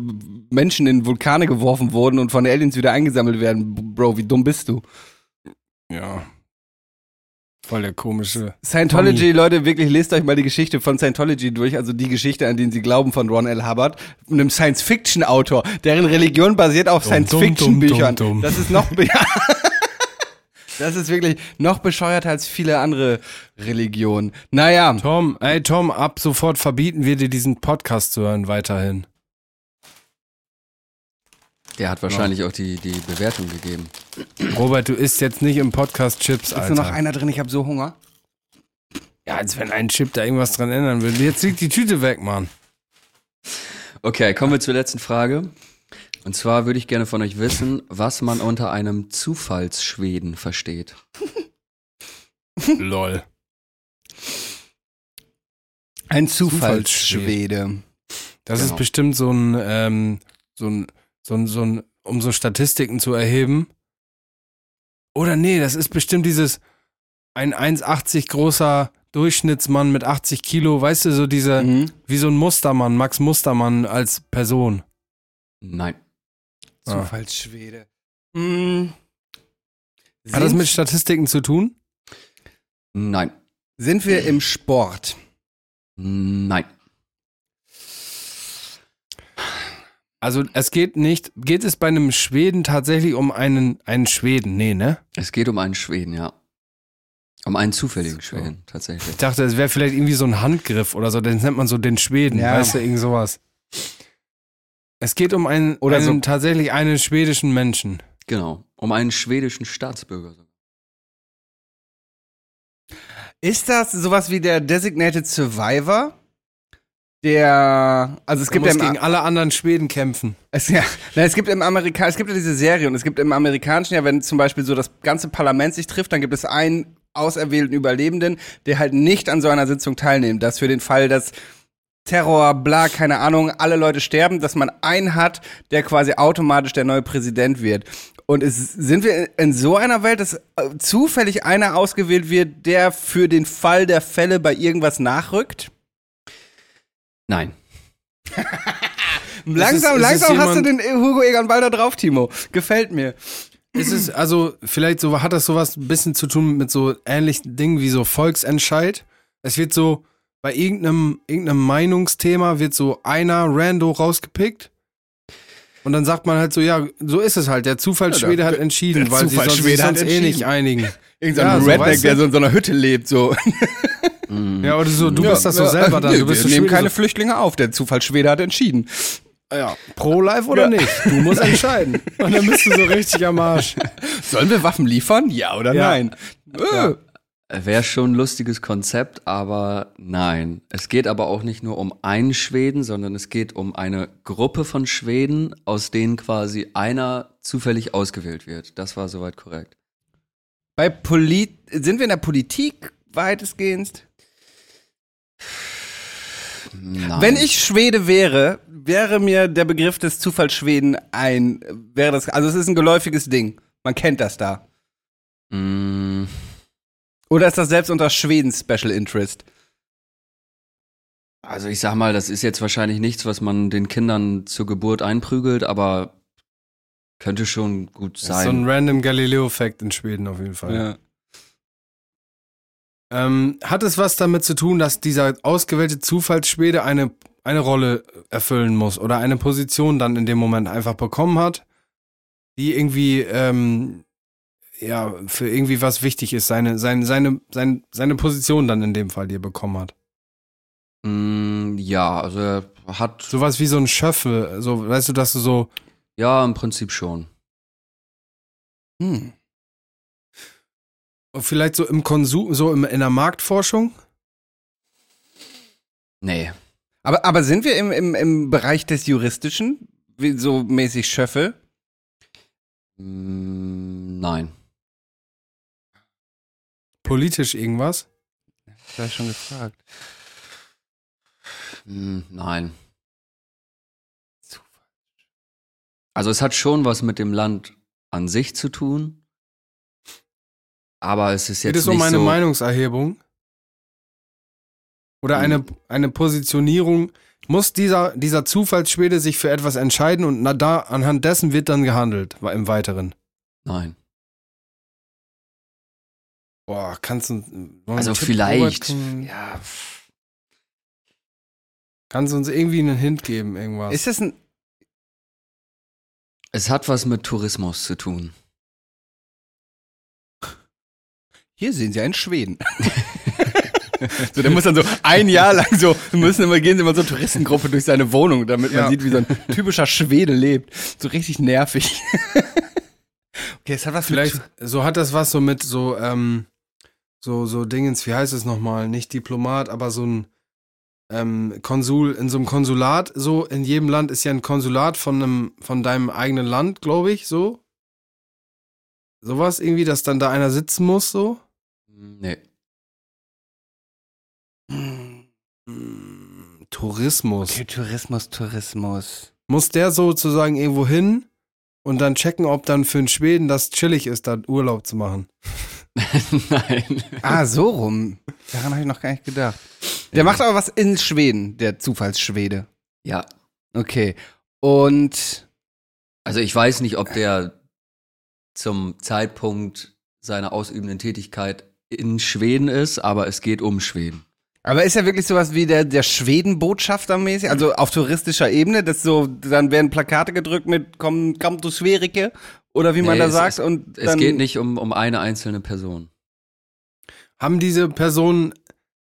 Menschen in Vulkane geworfen wurden und von Aliens wieder eingesammelt werden. Bro, wie dumm bist du? ja. Voll der komische. Scientology, Leute, wirklich lest euch mal die Geschichte von Scientology durch, also die Geschichte, an den sie glauben von Ron L. Hubbard, einem Science-Fiction-Autor, deren Religion basiert auf Science-Fiction-Büchern. Das ist noch, <laughs> das ist wirklich noch bescheuerter als viele andere Religionen. Naja, Tom, ey Tom, ab sofort verbieten wir dir diesen Podcast zu hören weiterhin. Der hat wahrscheinlich auch die, die Bewertung gegeben. Robert, du isst jetzt nicht im Podcast Chips, ist nur noch Alter. einer drin, ich habe so Hunger. Ja, als wenn ein Chip da irgendwas dran ändern würde. Jetzt liegt die Tüte weg, Mann. Okay, kommen wir zur letzten Frage. Und zwar würde ich gerne von euch wissen, was man unter einem Zufallsschweden versteht. <laughs> Lol. Ein Zufallsschwede. Zufallsschwede. Das Genau. ist bestimmt so ein, ähm, so ein, so ein, so ein, um so Statistiken zu erheben. Oder nee, das ist bestimmt dieses ein 1,80 großer Durchschnittsmann mit 80 Kilo, weißt du, so diese, Mhm. wie so ein Mustermann, Max Mustermann als Person. Nein. Ah. Zufallsschwede. Mhm. Hat das mit Statistiken zu tun? Nein. Sind wir im Sport? Nein. Also es geht nicht, geht es bei einem Schweden tatsächlich um einen, einen Schweden? Nee, ne? Es geht um einen Schweden, ja. Um einen zufälligen So. Schweden, tatsächlich. Ich dachte, es wäre vielleicht irgendwie so ein Handgriff oder so, den nennt man so den Schweden, Ja. weißt du, irgend sowas. Es geht um einen, Oder einen so- tatsächlich einen schwedischen Menschen. Genau. Um einen schwedischen Staatsbürger. Ist das sowas wie der Designated Survivor? Der, also es gibt ja gegen alle anderen Schweden kämpfen. Es, ja, na, es gibt im Amerika es gibt ja diese Serie und es gibt im amerikanischen ja, wenn zum Beispiel so das ganze Parlament sich trifft, dann gibt es einen auserwählten Überlebenden, der halt nicht an so einer Sitzung teilnimmt. Das für den Fall, dass Terror, bla, keine Ahnung, alle Leute sterben, dass man einen hat, der quasi automatisch der neue Präsident wird. Und es, sind wir in so einer Welt, dass äh, zufällig einer ausgewählt wird, der für den Fall der Fälle bei irgendwas nachrückt? Nein. <laughs> Langsam, ist- ist langsam hast du jemand- den Hugo Egon Balder drauf, Timo. Gefällt mir. Ist es, also, vielleicht so, hat das sowas ein bisschen zu tun mit so ähnlichen Dingen wie so Volksentscheid? Es wird so, bei irgendeinem, irgendeinem Meinungsthema wird so einer Rando rausgepickt. Und dann sagt man halt so, ja, so ist es halt. Der Zufallsschwede Ja, hat entschieden, der weil sie sonst, hat sonst eh nicht einigen. Irgendein Ja, so, Redneck, weißt du? der so in so einer Hütte lebt, so. Mm. Ja, oder so, du Ja, bist das so ja, selber dann. nee, Du <laughs> bist wir nehmen Schwede, keine so, Flüchtlinge auf. Der Zufallsschwede hat entschieden. ja, pro-life oder Ja. nicht? Du musst <laughs> entscheiden. Und dann bist du so richtig am Arsch. <laughs> Sollen wir Waffen liefern? Ja oder Ja. nein? Äh. Wäre schon ein lustiges Konzept, aber nein. Es geht aber auch nicht nur um einen Schweden, sondern es geht um eine Gruppe von Schweden, aus denen quasi einer zufällig ausgewählt wird. Das war soweit korrekt. Bei Polit sind wir in der Politik weitestgehend? Nein. Wenn ich Schwede wäre, wäre mir der Begriff des Zufallsschweden ein, wäre das, also es ist ein geläufiges Ding. Man kennt das da. Mm, Oder ist das selbst unter Schweden Special Interest? Also ich sag mal, das ist jetzt wahrscheinlich nichts, was man den Kindern zur Geburt einprügelt, aber könnte schon gut Das ist so ein sein. random Galileo-Fact in Schweden auf jeden Fall. Ja. Ähm, hat es was damit zu tun, dass dieser ausgewählte Zufallsschwede eine, eine Rolle erfüllen muss oder eine Position dann in dem Moment einfach bekommen hat, die irgendwie, ähm, ja, für irgendwie was wichtig ist, seine, seine, seine, seine, seine Position dann in dem Fall, die er bekommen hat. Mm, ja, also er hat, Sowas wie so ein Schöffel, so, weißt du, dass du so, ja, im Prinzip schon. Hm. Vielleicht so im Konsum, so im, in der Marktforschung? Nee. Aber, aber sind wir im, im, im Bereich des Juristischen? Wie so mäßig Schöffel? Mm, nein. Politisch irgendwas? Das habe ich schon gefragt. Mm, nein. Also es hat schon was mit dem Land an sich zu tun. Aber es ist jetzt Geht es um eine so, Meinungserhebung? Oder eine, eine Positionierung? Muss dieser, dieser Zufallsschwede sich für etwas entscheiden und na, da, anhand dessen wird dann gehandelt im Weiteren? Nein. Boah, kannst du. Also Tipp, vielleicht. Ja. Kannst du uns irgendwie einen Hint geben, irgendwas? Ist das ein. Es hat was mit Tourismus zu tun. Hier sehen Sie einen Schweden. <laughs> so, der muss dann so ein Jahr lang so, müssen immer gehen sie immer so Touristengruppe durch seine Wohnung, damit man Ja. sieht, wie so ein typischer Schwede lebt. So richtig nervig. <laughs> okay, es hat was Vielleicht, mit. so hat das was so mit so, ähm, so, so Dingens, wie heißt es nochmal? Nicht Diplomat, aber so ein ähm, Konsul, in so einem Konsulat, so in jedem Land ist ja ein Konsulat von einem, von deinem eigenen Land, glaube ich, so. Sowas irgendwie, dass dann da einer sitzen muss, so. Nee. Hm, Tourismus. Okay, Tourismus, Tourismus. Muss der sozusagen irgendwo hin und dann checken, ob dann für einen Schweden das chillig ist, da Urlaub zu machen? <laughs> Nein. Ah, so rum. Daran habe ich noch gar nicht gedacht. Der macht aber was in Schweden, der Zufallsschwede. Ja. Okay. Und Also ich weiß nicht, ob der zum Zeitpunkt seiner ausübenden Tätigkeit in Schweden ist, aber es geht um Schweden. aber ist er wirklich sowas wie der, der Schweden-Botschafter mäßig? Also auf touristischer Ebene, das so, dann werden Plakate gedrückt mit komm, komm du Schwerike oder wie man Nee, da es- sagt. es- und Es geht nicht um, um eine einzelne Person. Haben diese Personen,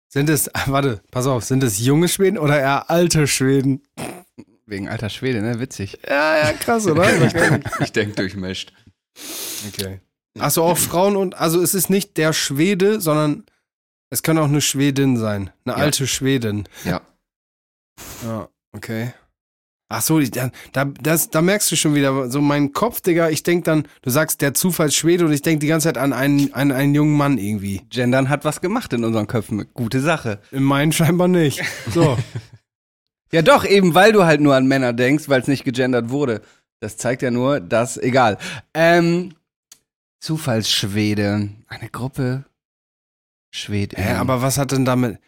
sind es, <laughs> warte, pass auf, sind es junge Schweden oder eher alte Schweden? Wegen alter Schwede, ne? Witzig. Ja, ja, krass, oder? <laughs> Ich denke durchmischt. okay. Achso, auch Frauen und, also es ist nicht der Schwede, sondern es kann auch eine Schwedin sein. Eine Ja. alte Schwedin. Ja. Ja, okay. Ach so, ich- da, da, das, da merkst du schon wieder, so mein Kopf, Digga, ich denk dann, du sagst der Zufallsschwede und ich denk die ganze Zeit an einen, an einen jungen Mann irgendwie. Gendern hat was gemacht in unseren Köpfen. Gute Sache. In meinen scheinbar nicht. So. <laughs> Ja, doch, eben weil du halt nur an Männer denkst, weil es nicht gegendert wurde. Das zeigt ja nur, dass, egal. Ähm, Zufallsschwede. Eine Gruppe Schwede. Hä, aber was hat denn damit?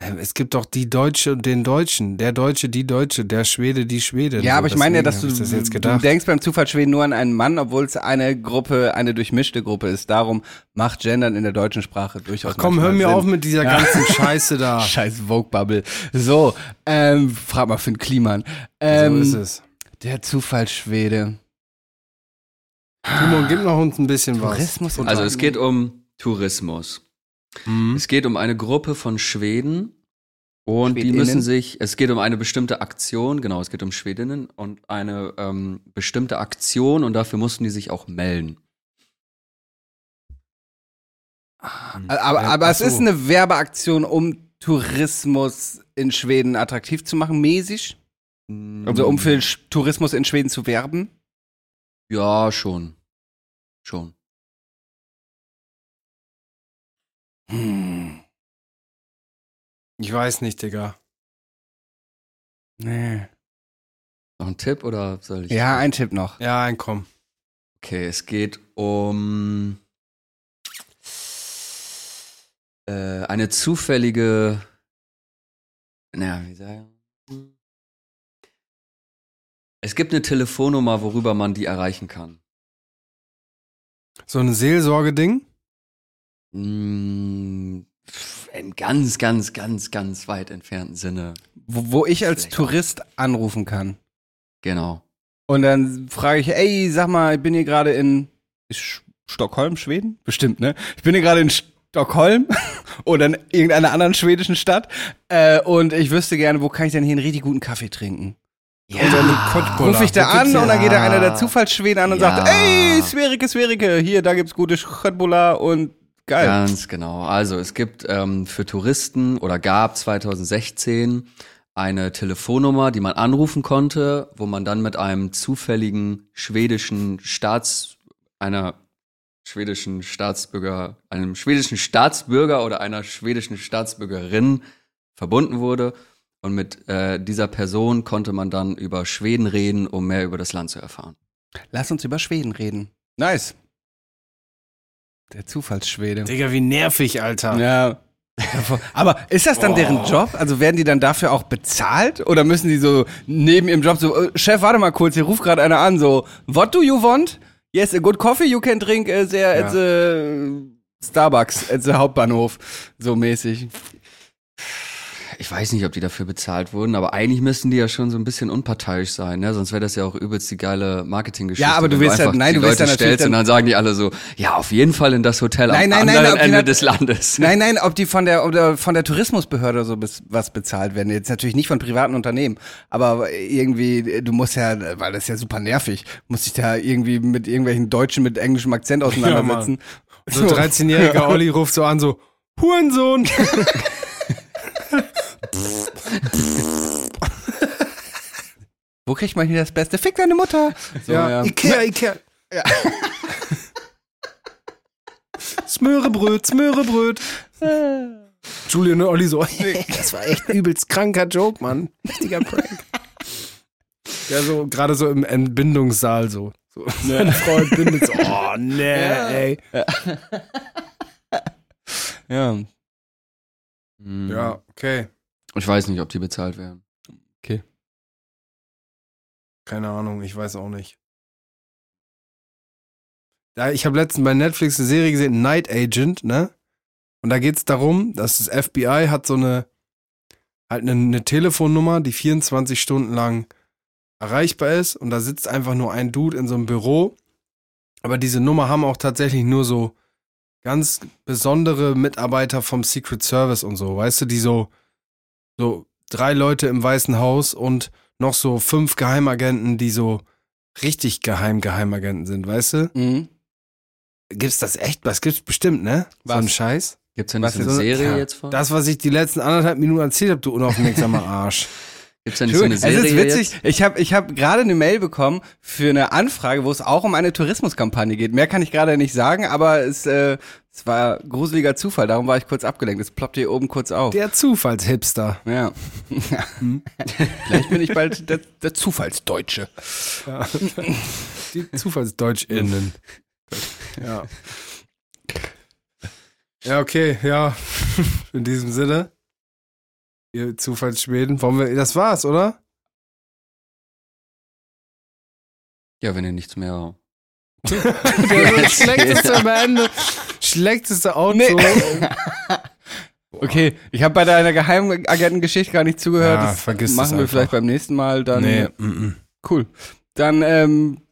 Es gibt doch die Deutsche und den Deutschen. Der Deutsche, die Deutsche, der Schwede, die Schwedin. Ja, So, aber ich meine ja, dass du, das jetzt du denkst beim Zufallsschweden nur an einen Mann, obwohl es eine Gruppe, eine durchmischte Gruppe ist. Darum macht Gendern in der deutschen Sprache durchaus Komm, hör mir Sinn. auf mit dieser ganzen <laughs> Scheiße da. Scheiß Vogue-Bubble. So, ähm, frag mal Finn Kliman. Ähm, so ist es. Der Zufallsschwede. Timon, gib noch uns ein bisschen was. Tourismus und Also es geht um Tourismus. Mhm. Es geht um eine Gruppe von Schweden und die Schwedinnen? müssen sich, es geht um eine bestimmte Aktion, genau, es geht um Schwedinnen und eine ähm, bestimmte Aktion und dafür mussten die sich auch melden. Aber, Ja, aber ach es ist eine Werbeaktion, um Tourismus in Schweden attraktiv zu machen, mäßig. Also um für Tourismus in Schweden zu werben. Ja, schon. Schon. Hm. Ich weiß nicht, Digga. Nee. Noch ein Tipp oder soll ich? Ja, ein Tipp noch. Ja, ein komm. Okay, es geht um äh, eine zufällige, naja, wie sagen? Es gibt eine Telefonnummer, worüber man die erreichen kann. So ein Seelsorgeding? Mm, Im ganz, ganz, ganz, ganz weit entfernten Sinne. Wo, wo ich als Vielleicht Tourist anrufen kann. Genau. Und dann frage ich, ey, sag mal, ich bin hier gerade in Sch- Stockholm, Schweden? Bestimmt, ne? Ich bin hier gerade in Stockholm <laughs> oder in irgendeiner anderen schwedischen Stadt äh, und ich wüsste gerne, wo kann ich denn hier einen richtig guten Kaffee trinken? Ja. Oder eine Kottbullar. Ruf ich da an und dann geht da einer der Zufallsschweden an und Ja. sagt, ey, Sverike, Sverike, hier, da gibt's gute Schöttbullar und geil. Ganz genau. Also es gibt ähm, für Touristen oder gab 2016 eine Telefonnummer, die man anrufen konnte, wo man dann mit einem zufälligen schwedischen Staats, einer schwedischen Staatsbürger, einem schwedischen Staatsbürger oder einer schwedischen Staatsbürgerin verbunden wurde. Und mit äh, dieser Person konnte man dann über Schweden reden, um mehr über das Land zu erfahren. Lass uns über Schweden reden. Nice. Der Zufallsschwede. Digga, wie nervig, Alter. Ja. Aber ist das dann deren Job? Also werden die dann dafür auch bezahlt? Oder müssen die so neben ihrem Job so, äh, Chef, warte mal kurz, hier ruft gerade einer an, so, what do you want? Yes, a good coffee you can drink uh, there at the Starbucks, at the Hauptbahnhof. So mäßig. Ich weiß nicht, ob die dafür bezahlt wurden, aber eigentlich müssten die ja schon so ein bisschen unparteiisch sein, ne? Sonst wäre das ja auch übelst die geile Marketinggeschichte. Ja, aber du willst ja- nein, du willst ja natürlich stellst und dann- sagen die alle so, ja, auf jeden Fall in das Hotel Nein, am nein, nein, anderen die Ende des Landes. Nein, nein, ob die von der, oder von der Tourismusbehörde so bis, was bezahlt werden. Jetzt natürlich nicht von privaten Unternehmen, aber irgendwie, du musst ja, weil das ist ja super nervig, musst dich da irgendwie mit irgendwelchen Deutschen mit englischem Akzent auseinandersetzen. So ein <laughs> 13-jähriger Olli ruft so an, so, Hurensohn. <laughs> Wo kriegt man hier das Beste? Fick deine Mutter! So, ja, Ikea, Ikea. <laughs> Smörebröt, Smörebröt. Julian und Olli so, <laughs> das war echt übelst kranker Joke, Mann. Richtiger Prank. Ja, so, <laughs> gerade so im Entbindungssaal so. so Seine Frau entbindet so, oh, nee, ey. Ja. Ja, okay. Ich weiß nicht, ob die bezahlt werden. Keine Ahnung, ich weiß auch nicht. Ja, ich habe letztens bei Netflix eine Serie gesehen, Night Agent, ne? Und da geht es darum, dass das FBI hat so eine halt eine, eine Telefonnummer, die 24 Stunden lang erreichbar ist und da sitzt einfach nur ein Dude in so einem Büro. Aber diese Nummer haben auch tatsächlich nur so ganz besondere Mitarbeiter vom Secret Service und so, weißt du, die so so drei Leute im Weißen Haus und noch so fünf Geheimagenten, die so richtig geheim Geheimagenten sind, weißt du? Mhm. Gibt's das echt? Was gibt's bestimmt, ne? So Was? ein Scheiß? Gibt's nicht Was so eine so eine- Serie jetzt von? Das, was ich die letzten anderthalb Minuten erzählt habe, du unaufmerksamer <laughs> Arsch. Gibt's da nicht so eine es Serie ist witzig. jetzt? Ich habe ich hab gerade eine Mail bekommen für eine Anfrage, wo es auch um eine Tourismuskampagne geht. Mehr kann ich gerade nicht sagen, aber es, äh, es war gruseliger Zufall. Darum war ich kurz abgelenkt. Es ploppt hier oben kurz auf. Der Zufallshipster. ja. <laughs> Vielleicht bin ich bald der, der Zufallsdeutsche. Die ZufallsdeutschInnen. ja. Ja, okay, ja. <laughs> In diesem Sinne. Ihr Zufallsschweden. Wollen wir, das war's, oder? Ja, wenn ihr nichts mehr. <laughs> Das <laughs> schlechteste am Ende. Schlechteste Auto. Nee. Okay, ich habe bei deiner Geheimagentengeschichte gar nicht zugehört. Ja, das vergiss machen wir vielleicht beim nächsten Mal dann. Nee, mm, mm. Cool. Dann ähm,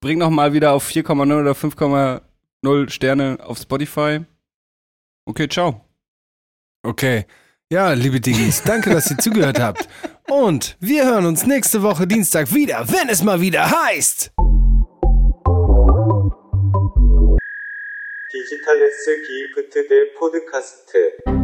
bring noch mal wieder auf 4,0 oder 5,0 Sterne auf Spotify. Okay, ciao. Okay. Ja, liebe Diggis, danke, dass ihr zugehört habt. Und wir hören uns nächste Woche Dienstag wieder, wenn es mal wieder heißt. 디지털 S 기프트 대 포드카스트